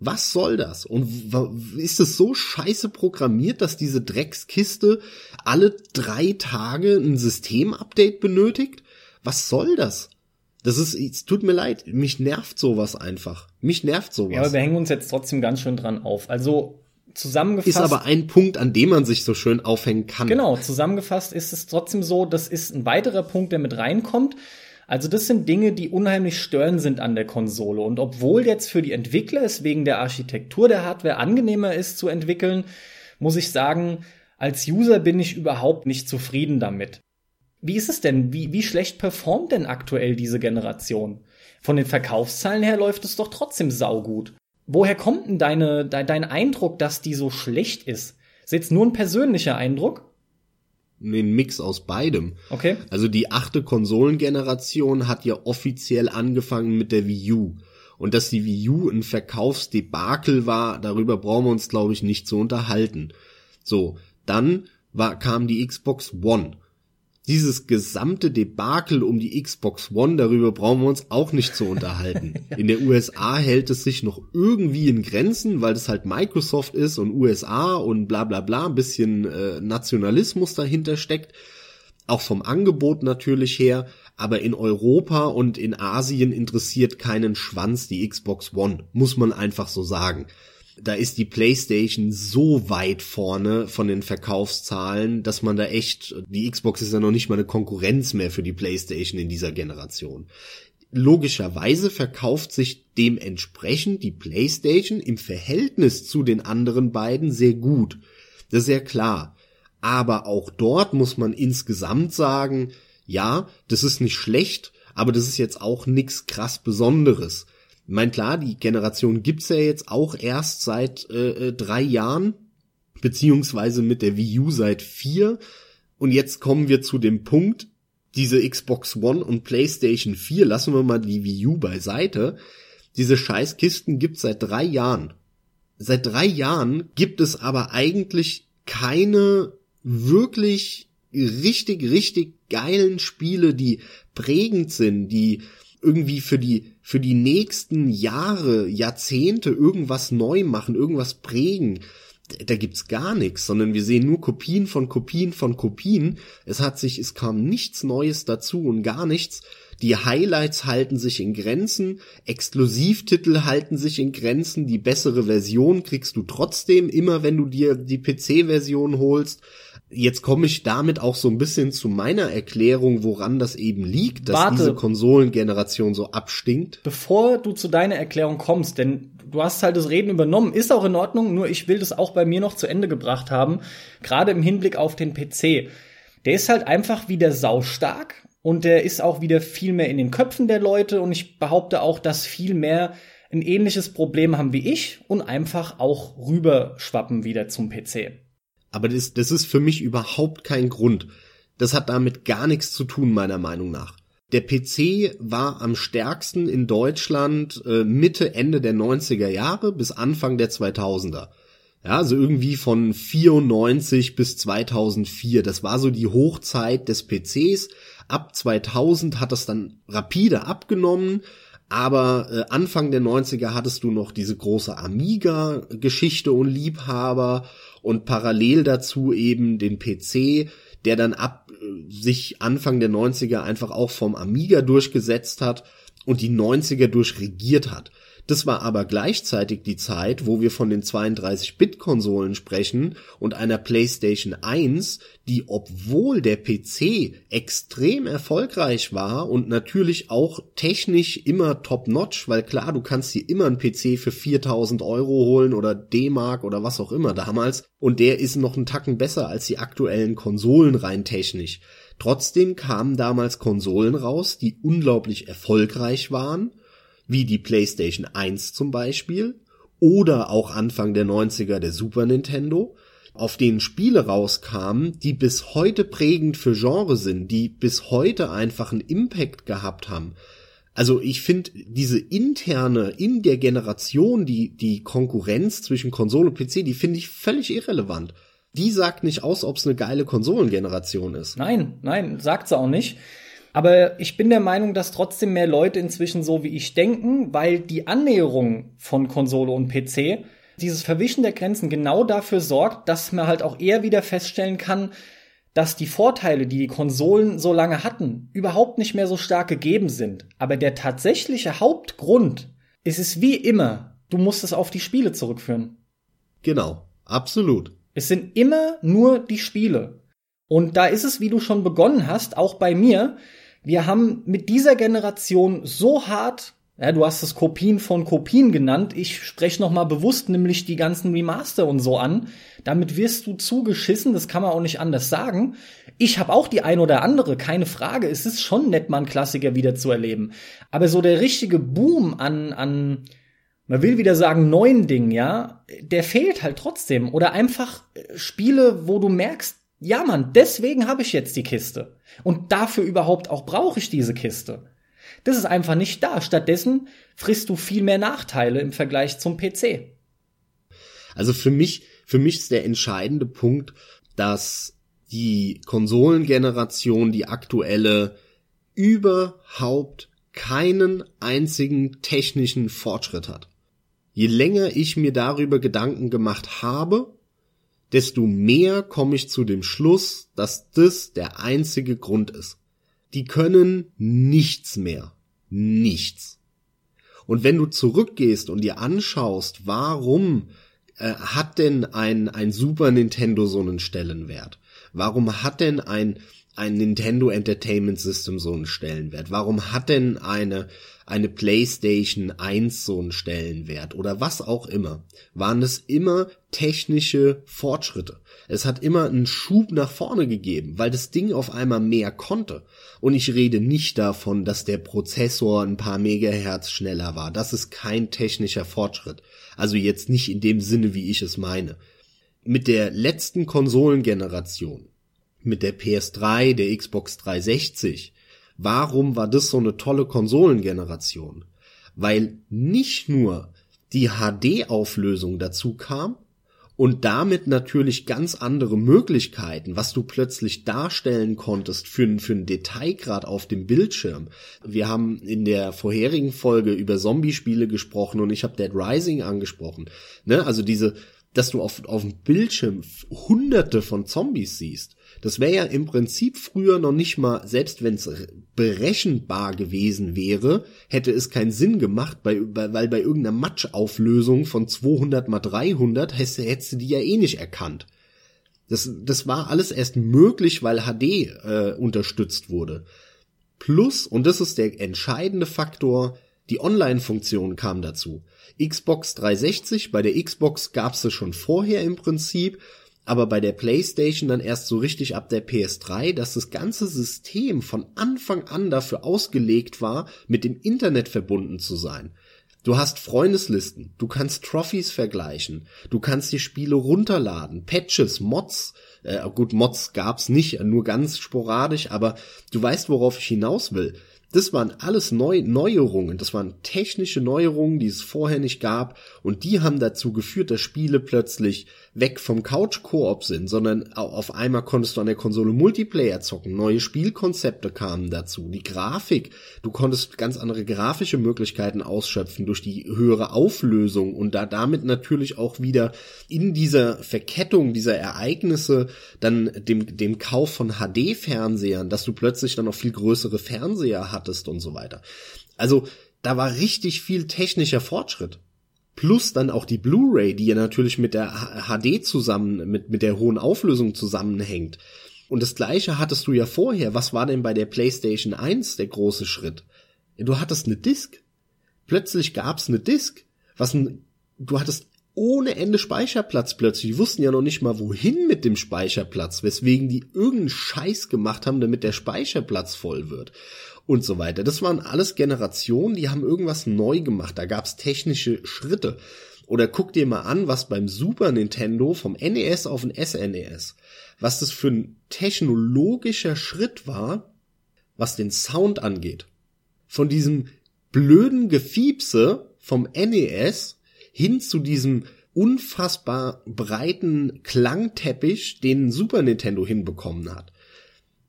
Was soll das? Und ist es so scheiße programmiert, dass diese Dreckskiste alle drei Tage ein Systemupdate benötigt? Was soll das? Das ist, es tut mir leid, mich nervt sowas einfach. Mich nervt sowas. Ja, aber wir hängen uns jetzt trotzdem ganz schön dran auf. Also zusammengefasst. Ist aber ein Punkt, an dem man sich so schön aufhängen kann. Genau, zusammengefasst ist es trotzdem so, das ist ein weiterer Punkt, der mit reinkommt. Also das sind Dinge, die unheimlich störend sind an der Konsole. Und obwohl jetzt für die Entwickler es wegen der Architektur der Hardware angenehmer ist zu entwickeln, muss ich sagen, als User bin ich überhaupt nicht zufrieden damit. Wie ist es denn? Wie, wie schlecht performt denn aktuell diese Generation? Von den Verkaufszahlen her läuft es doch trotzdem saugut. Woher kommt denn deine, de, dein Eindruck, dass die so schlecht ist? Ist jetzt nur ein persönlicher Eindruck? Einen Mix aus beidem. Okay. Also die achte Konsolengeneration hat ja offiziell angefangen mit der Wii U. Und dass die Wii U ein Verkaufsdebakel war, darüber brauchen wir uns, glaube ich, nicht zu unterhalten. So, dann war, kam die Xbox One dieses gesamte Debakel um die Xbox One, darüber brauchen wir uns auch nicht zu unterhalten. *laughs* In der USA hält es sich noch irgendwie in Grenzen, weil es halt Microsoft ist und USA und bla bla bla, ein bisschen äh, Nationalismus dahinter steckt. Auch vom Angebot natürlich her, aber in Europa und in Asien interessiert keinen Schwanz die Xbox One, muss man einfach so sagen da ist die PlayStation so weit vorne von den Verkaufszahlen, dass man da echt, die Xbox ist ja noch nicht mal eine Konkurrenz mehr für die PlayStation in dieser Generation. Logischerweise verkauft sich dementsprechend die PlayStation im Verhältnis zu den anderen beiden sehr gut. Das ist sehr klar. Aber auch dort muss man insgesamt sagen, ja, das ist nicht schlecht, aber das ist jetzt auch nix krass Besonderes. Ich meine, klar, die Generation gibt's ja jetzt auch erst seit äh, äh, drei Jahren, beziehungsweise mit der Wii U seit vier. Und jetzt kommen wir zu dem Punkt, diese Xbox One und PlayStation 4, lassen wir mal die Wii U beiseite. Diese Scheißkisten gibt's seit drei Jahren. Seit drei Jahren gibt es aber eigentlich keine wirklich richtig, richtig geilen Spiele, die prägend sind, die irgendwie für die, für die nächsten Jahre, Jahrzehnte irgendwas neu machen, irgendwas prägen. Da gibt's gar nichts, sondern wir sehen nur Kopien von Kopien von Kopien. Es hat sich, es kam nichts Neues dazu und gar nichts. Die Highlights halten sich in Grenzen, Exklusivtitel halten sich in Grenzen, die bessere Version kriegst du trotzdem immer, wenn du dir die PC-Version holst. Jetzt komme ich damit auch so ein bisschen zu meiner Erklärung, woran das eben liegt, dass Warte. diese Konsolengeneration so abstinkt. Bevor du zu deiner Erklärung kommst, denn du hast halt das Reden übernommen, ist auch in Ordnung, nur ich will das auch bei mir noch zu Ende gebracht haben, gerade im Hinblick auf den PC. Der ist halt einfach wieder saustark und der ist auch wieder viel mehr in den Köpfen der Leute und ich behaupte auch, dass viel mehr ein ähnliches Problem haben wie ich und einfach auch rüberschwappen wieder zum PC. Aber das, das ist für mich überhaupt kein Grund. Das hat damit gar nichts zu tun, meiner Meinung nach. Der PC war am stärksten in Deutschland äh, Mitte, Ende der 90er Jahre bis Anfang der 2000er. Ja, also irgendwie von 94 bis 2004. Das war so die Hochzeit des PCs. Ab 2000 hat das dann rapide abgenommen. Aber äh, Anfang der 90er hattest du noch diese große Amiga-Geschichte und Liebhaber und parallel dazu eben den PC, der dann ab äh, sich Anfang der 90er einfach auch vom Amiga durchgesetzt hat und die 90er durchregiert hat. Das war aber gleichzeitig die Zeit, wo wir von den 32-Bit-Konsolen sprechen und einer PlayStation 1, die obwohl der PC extrem erfolgreich war und natürlich auch technisch immer top-notch, weil klar, du kannst dir immer einen PC für 4000 Euro holen oder D-Mark oder was auch immer damals und der ist noch einen Tacken besser als die aktuellen Konsolen rein technisch. Trotzdem kamen damals Konsolen raus, die unglaublich erfolgreich waren wie die PlayStation 1 zum Beispiel oder auch Anfang der 90er der Super Nintendo, auf denen Spiele rauskamen, die bis heute prägend für Genre sind, die bis heute einfach einen Impact gehabt haben. Also ich finde diese interne, in der Generation, die, die Konkurrenz zwischen Konsole und PC, die finde ich völlig irrelevant. Die sagt nicht aus, ob es eine geile Konsolengeneration ist. Nein, nein, sagt sie auch nicht. Aber ich bin der Meinung, dass trotzdem mehr Leute inzwischen so wie ich denken, weil die Annäherung von Konsole und PC, dieses Verwischen der Grenzen genau dafür sorgt, dass man halt auch eher wieder feststellen kann, dass die Vorteile, die die Konsolen so lange hatten, überhaupt nicht mehr so stark gegeben sind. Aber der tatsächliche Hauptgrund ist es wie immer, du musst es auf die Spiele zurückführen. Genau, absolut. Es sind immer nur die Spiele. Und da ist es, wie du schon begonnen hast, auch bei mir, wir haben mit dieser Generation so hart, ja, du hast es Kopien von Kopien genannt, ich spreche noch mal bewusst nämlich die ganzen Remaster und so an. Damit wirst du zugeschissen, das kann man auch nicht anders sagen. Ich habe auch die ein oder andere, keine Frage. Es ist schon nett, einen Klassiker wieder zu erleben. Aber so der richtige Boom an, an man will wieder sagen neuen Dingen, ja, der fehlt halt trotzdem. Oder einfach Spiele, wo du merkst, Ja, Mann, deswegen habe ich jetzt die Kiste. Und dafür überhaupt auch brauche ich diese Kiste. Das ist einfach nicht da. Stattdessen frisst du viel mehr Nachteile im Vergleich zum PC. Also für mich, für mich ist der entscheidende Punkt, dass die Konsolengeneration, die aktuelle, überhaupt keinen einzigen technischen Fortschritt hat. Je länger ich mir darüber Gedanken gemacht habe, desto mehr komme ich zu dem Schluss, dass das der einzige Grund ist. Die können nichts mehr. Nichts. Und wenn du zurückgehst und dir anschaust, warum äh, hat denn ein, ein Super Nintendo so einen Stellenwert? Warum hat denn ein, ein Nintendo Entertainment System so einen Stellenwert? Warum hat denn eine, eine PlayStation 1 so einen Stellenwert oder was auch immer? Waren es immer technische Fortschritte? Es hat immer einen Schub nach vorne gegeben, weil das Ding auf einmal mehr konnte. Und ich rede nicht davon, dass der Prozessor ein paar Megahertz schneller war. Das ist kein technischer Fortschritt. Also jetzt nicht in dem Sinne, wie ich es meine. Mit der letzten Konsolengeneration, mit der PS3, der Xbox 360, warum war das so eine tolle Konsolengeneration? Weil nicht nur die HD-Auflösung dazu kam, und damit natürlich ganz andere Möglichkeiten, was du plötzlich darstellen konntest für, für einen Detailgrad auf dem Bildschirm. Wir haben in der vorherigen Folge über Zombie-Spiele gesprochen und ich habe Dead Rising angesprochen. Ne? Also diese, dass du auf, auf dem Bildschirm hunderte von Zombies siehst. Das wäre ja im Prinzip früher noch nicht mal, selbst wenn es berechenbar gewesen wäre, hätte es keinen Sinn gemacht, bei, weil bei irgendeiner Matschauflösung von 200 mal 300 hättest, hättest du die ja eh nicht erkannt. Das, das war alles erst möglich, weil HD äh, unterstützt wurde. Plus, und das ist der entscheidende Faktor, die Online-Funktion kam dazu. Xbox 360, bei der Xbox gab's es schon vorher im Prinzip, aber bei der PlayStation dann erst so richtig ab der PS3, dass das ganze System von Anfang an dafür ausgelegt war, mit dem Internet verbunden zu sein. Du hast Freundeslisten, du kannst Trophies vergleichen, du kannst die Spiele runterladen, Patches, Mods, äh, gut, Mods gab's nicht, nur ganz sporadisch, aber du weißt, worauf ich hinaus will. Das waren alles Neu Neuerungen, das waren technische Neuerungen, die es vorher nicht gab und die haben dazu geführt, dass Spiele plötzlich weg vom Couch-Koop sind, sondern auf einmal konntest du an der Konsole Multiplayer zocken, neue Spielkonzepte kamen dazu, die Grafik, du konntest ganz andere grafische Möglichkeiten ausschöpfen durch die höhere Auflösung und da damit natürlich auch wieder in dieser Verkettung dieser Ereignisse dann dem, dem Kauf von HD-Fernsehern, dass du plötzlich dann noch viel größere Fernseher hattest und so weiter. Also da war richtig viel technischer Fortschritt. Plus dann auch die Blu-ray, die ja natürlich mit der HD zusammen, mit, mit der hohen Auflösung zusammenhängt. Und das gleiche hattest du ja vorher. Was war denn bei der PlayStation 1 der große Schritt? Du hattest eine Disk. Plötzlich gab's eine Disk. Was ein, du hattest ohne Ende Speicherplatz plötzlich. Die wussten ja noch nicht mal wohin mit dem Speicherplatz, weswegen die irgendeinen Scheiß gemacht haben, damit der Speicherplatz voll wird und so weiter. Das waren alles Generationen, die haben irgendwas neu gemacht. Da gab's technische Schritte. Oder guck dir mal an, was beim Super Nintendo vom NES auf den SNES, was das für ein technologischer Schritt war, was den Sound angeht. Von diesem blöden Gefiepse vom NES hin zu diesem unfassbar breiten Klangteppich, den Super Nintendo hinbekommen hat.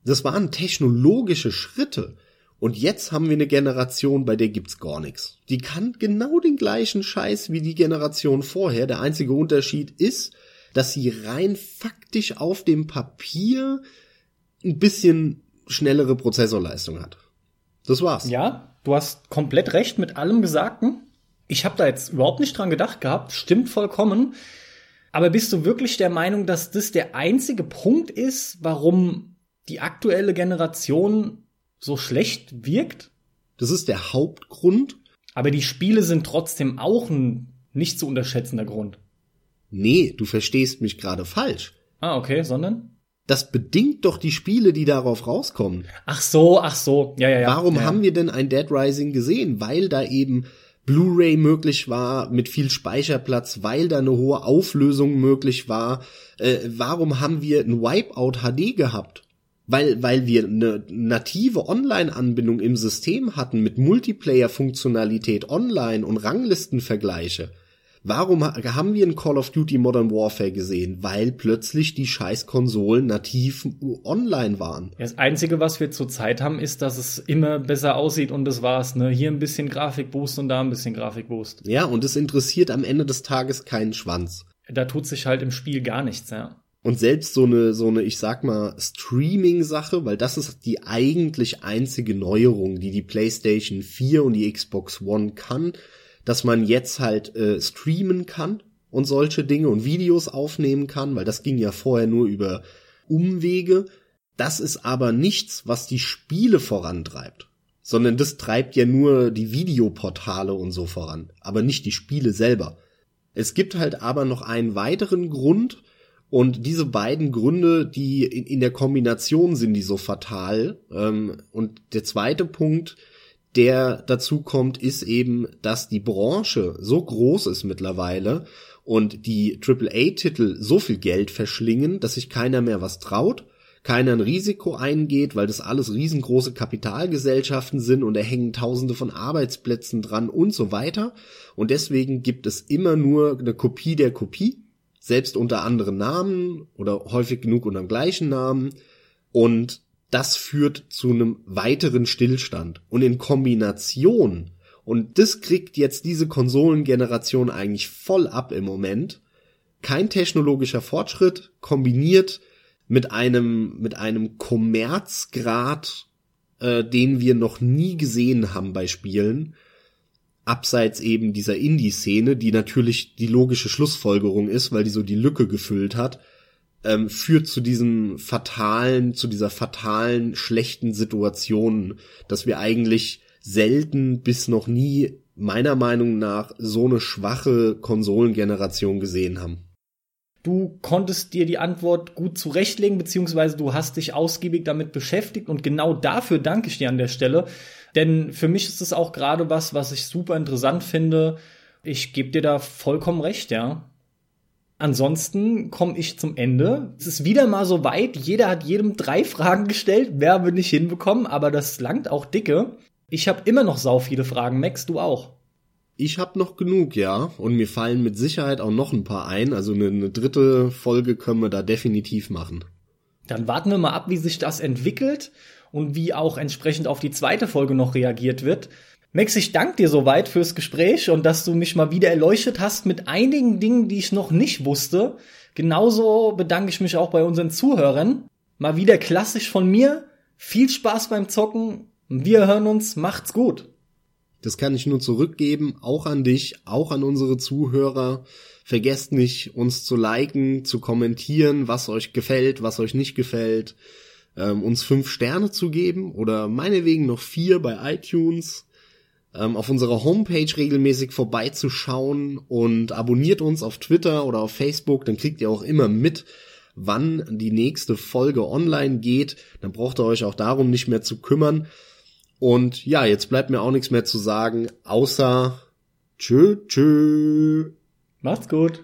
Das waren technologische Schritte. Und jetzt haben wir eine Generation, bei der gibt's gar nichts. Die kann genau den gleichen Scheiß wie die Generation vorher. Der einzige Unterschied ist, dass sie rein faktisch auf dem Papier ein bisschen schnellere Prozessorleistung hat. Das war's. Ja, du hast komplett recht mit allem Gesagten. Ich habe da jetzt überhaupt nicht dran gedacht gehabt. Stimmt vollkommen. Aber bist du wirklich der Meinung, dass das der einzige Punkt ist, warum die aktuelle Generation so schlecht wirkt. Das ist der Hauptgrund. Aber die Spiele sind trotzdem auch ein nicht zu unterschätzender Grund. Nee, du verstehst mich gerade falsch. Ah, okay, sondern? Das bedingt doch die Spiele, die darauf rauskommen. Ach so, ach so, ja, ja, ja. Warum ja. haben wir denn ein Dead Rising gesehen? Weil da eben Blu-ray möglich war mit viel Speicherplatz, weil da eine hohe Auflösung möglich war. Äh, warum haben wir ein Wipeout HD gehabt? Weil, weil wir eine native Online-Anbindung im System hatten mit Multiplayer-Funktionalität online und Ranglistenvergleiche. Warum haben wir in Call of Duty Modern Warfare gesehen? Weil plötzlich die scheiß Konsolen nativ online waren. Das Einzige, was wir zurzeit haben, ist, dass es immer besser aussieht und das war's. Ne? Hier ein bisschen Grafikboost und da ein bisschen Grafikboost. Ja, und es interessiert am Ende des Tages keinen Schwanz. Da tut sich halt im Spiel gar nichts, ja. Und selbst so eine, so eine, ich sag mal, Streaming-Sache, weil das ist die eigentlich einzige Neuerung, die die PlayStation 4 und die Xbox One kann, dass man jetzt halt äh, streamen kann und solche Dinge und Videos aufnehmen kann, weil das ging ja vorher nur über Umwege. Das ist aber nichts, was die Spiele vorantreibt, sondern das treibt ja nur die Videoportale und so voran, aber nicht die Spiele selber. Es gibt halt aber noch einen weiteren Grund, und diese beiden Gründe, die in, in der Kombination sind, die so fatal. Ähm, und der zweite Punkt, der dazu kommt, ist eben, dass die Branche so groß ist mittlerweile und die AAA-Titel so viel Geld verschlingen, dass sich keiner mehr was traut, keiner ein Risiko eingeht, weil das alles riesengroße Kapitalgesellschaften sind und da hängen tausende von Arbeitsplätzen dran und so weiter. Und deswegen gibt es immer nur eine Kopie der Kopie, selbst unter anderen Namen oder häufig genug unter dem gleichen Namen. Und das führt zu einem weiteren Stillstand. Und in Kombination, und das kriegt jetzt diese Konsolengeneration eigentlich voll ab im Moment, kein technologischer Fortschritt kombiniert mit einem, mit einem Kommerzgrad, äh, den wir noch nie gesehen haben bei Spielen, abseits eben dieser Indie-Szene, die natürlich die logische Schlussfolgerung ist, weil die so die Lücke gefüllt hat, ähm, führt zu diesem fatalen, zu dieser fatalen, schlechten Situation, dass wir eigentlich selten bis noch nie meiner Meinung nach so eine schwache Konsolengeneration gesehen haben. Du konntest dir die Antwort gut zurechtlegen, beziehungsweise du hast dich ausgiebig damit beschäftigt und genau dafür danke ich dir an der Stelle. Denn für mich ist es auch gerade was, was ich super interessant finde. Ich gebe dir da vollkommen recht, ja. Ansonsten komme ich zum Ende. Es ist wieder mal so weit. Jeder hat jedem drei Fragen gestellt. Wer will nicht hinbekommen, aber das langt auch dicke. Ich habe immer noch sau viele Fragen. Max, du auch. Ich habe noch genug, ja. Und mir fallen mit Sicherheit auch noch ein paar ein. Also eine, eine dritte Folge können wir da definitiv machen. Dann warten wir mal ab, wie sich das entwickelt und wie auch entsprechend auf die zweite Folge noch reagiert wird. Max, ich danke dir soweit fürs Gespräch und dass du mich mal wieder erleuchtet hast mit einigen Dingen, die ich noch nicht wusste. Genauso bedanke ich mich auch bei unseren Zuhörern. Mal wieder klassisch von mir. Viel Spaß beim Zocken. Wir hören uns. Macht's gut. Das kann ich nur zurückgeben, auch an dich, auch an unsere Zuhörer. Vergesst nicht, uns zu liken, zu kommentieren, was euch gefällt, was euch nicht gefällt, ähm, uns fünf Sterne zu geben oder meinetwegen noch vier bei iTunes ähm, auf unserer Homepage regelmäßig vorbeizuschauen und abonniert uns auf Twitter oder auf Facebook, dann kriegt ihr auch immer mit, wann die nächste Folge online geht. Dann braucht ihr euch auch darum nicht mehr zu kümmern. Und ja, jetzt bleibt mir auch nichts mehr zu sagen, außer tschö, tschö. Macht's gut.